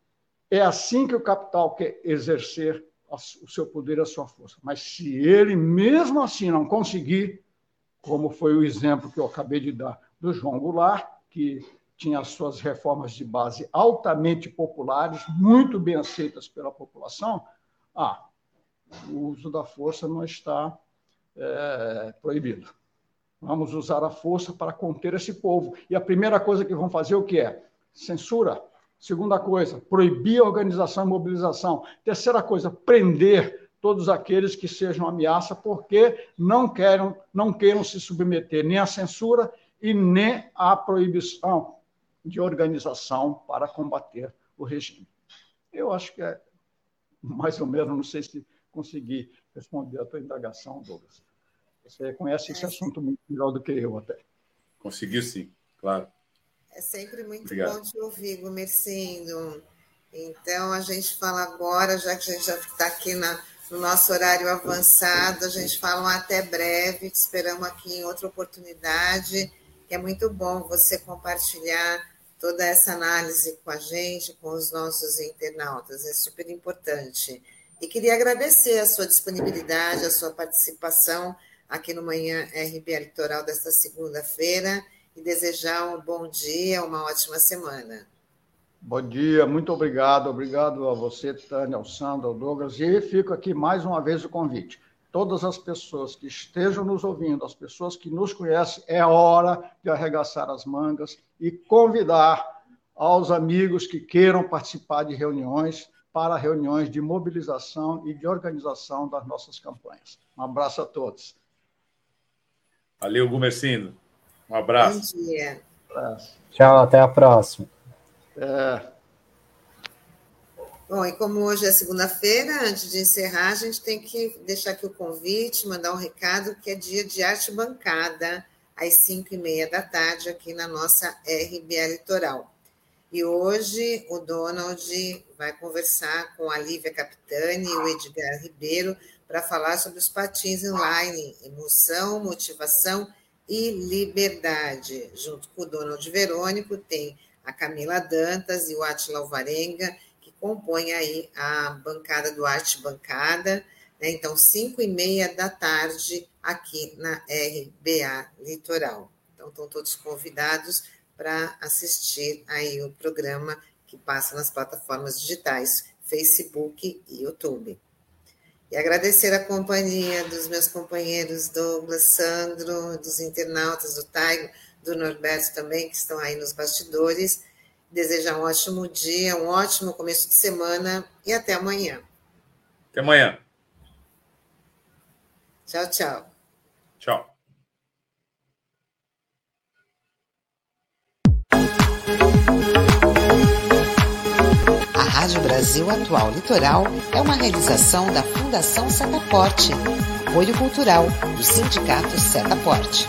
É assim que o capital quer exercer o seu poder, a sua força. Mas se ele, mesmo assim, não conseguir, como foi o exemplo que eu acabei de dar do João Goulart, que tinha as suas reformas de base altamente populares, muito bem aceitas pela população, ah, o uso da força não está é, proibido. Vamos usar a força para conter esse povo. E a primeira coisa que vão fazer o que é? Censura. Segunda coisa, proibir a organização e mobilização. Terceira coisa, prender todos aqueles que sejam ameaça porque não queiram, não queiram se submeter nem à censura e nem à proibição de organização para combater o regime. Eu acho que é mais ou menos, não sei se consegui responder a tua indagação, Douglas. Você conhece esse assunto muito melhor do que eu até. Conseguiu sim, claro. É sempre muito Obrigado. bom te ouvir, Gumercindo. Então, a gente fala agora, já que a gente já está aqui na, no nosso horário avançado, a gente fala um até breve, te esperamos aqui em outra oportunidade, é muito bom você compartilhar toda essa análise com a gente, com os nossos internautas, é super importante. E queria agradecer a sua disponibilidade, a sua participação aqui no Manhã RBA Litoral desta segunda-feira e desejar um bom dia, uma ótima semana. Bom dia, muito obrigado. Obrigado a você, Tânia, ao Sandro, ao Douglas. E fico aqui mais uma vez o convite. Todas as pessoas que estejam nos ouvindo, as pessoas que nos conhecem, é hora de arregaçar as mangas e convidar aos amigos que queiram participar de reuniões para reuniões de mobilização e de organização das nossas campanhas. Um abraço a todos. Valeu, Gumercindo. Um abraço. Bom dia. Um abraço. Tchau, até a próxima. É. Bom, e como hoje é segunda-feira, antes de encerrar, a gente tem que deixar aqui o convite, mandar um recado que é dia de arte bancada, às 5 e meia da tarde, aqui na nossa RBA Litoral. E hoje o Donald vai conversar com a Lívia Capitani e o Edgar Ribeiro para falar sobre os patins online, emoção, motivação e liberdade. Junto com o Donald Verônico, tem a Camila Dantas e o Atila Alvarenga, que compõem aí a bancada do Arte Bancada. Né? Então, cinco e meia da tarde aqui na RBA Litoral. Então, estão todos convidados para assistir aí o programa que passa nas plataformas digitais, Facebook e YouTube. E agradecer a companhia dos meus companheiros Douglas, Sandro, dos internautas do Taigo, do Norberto também, que estão aí nos bastidores. Desejar um ótimo dia, um ótimo começo de semana e até amanhã. Até amanhã. Tchau, tchau. Tchau. Rádio Brasil Atual Litoral é uma realização da Fundação Setaporte, apoio cultural do Sindicato Setaporte.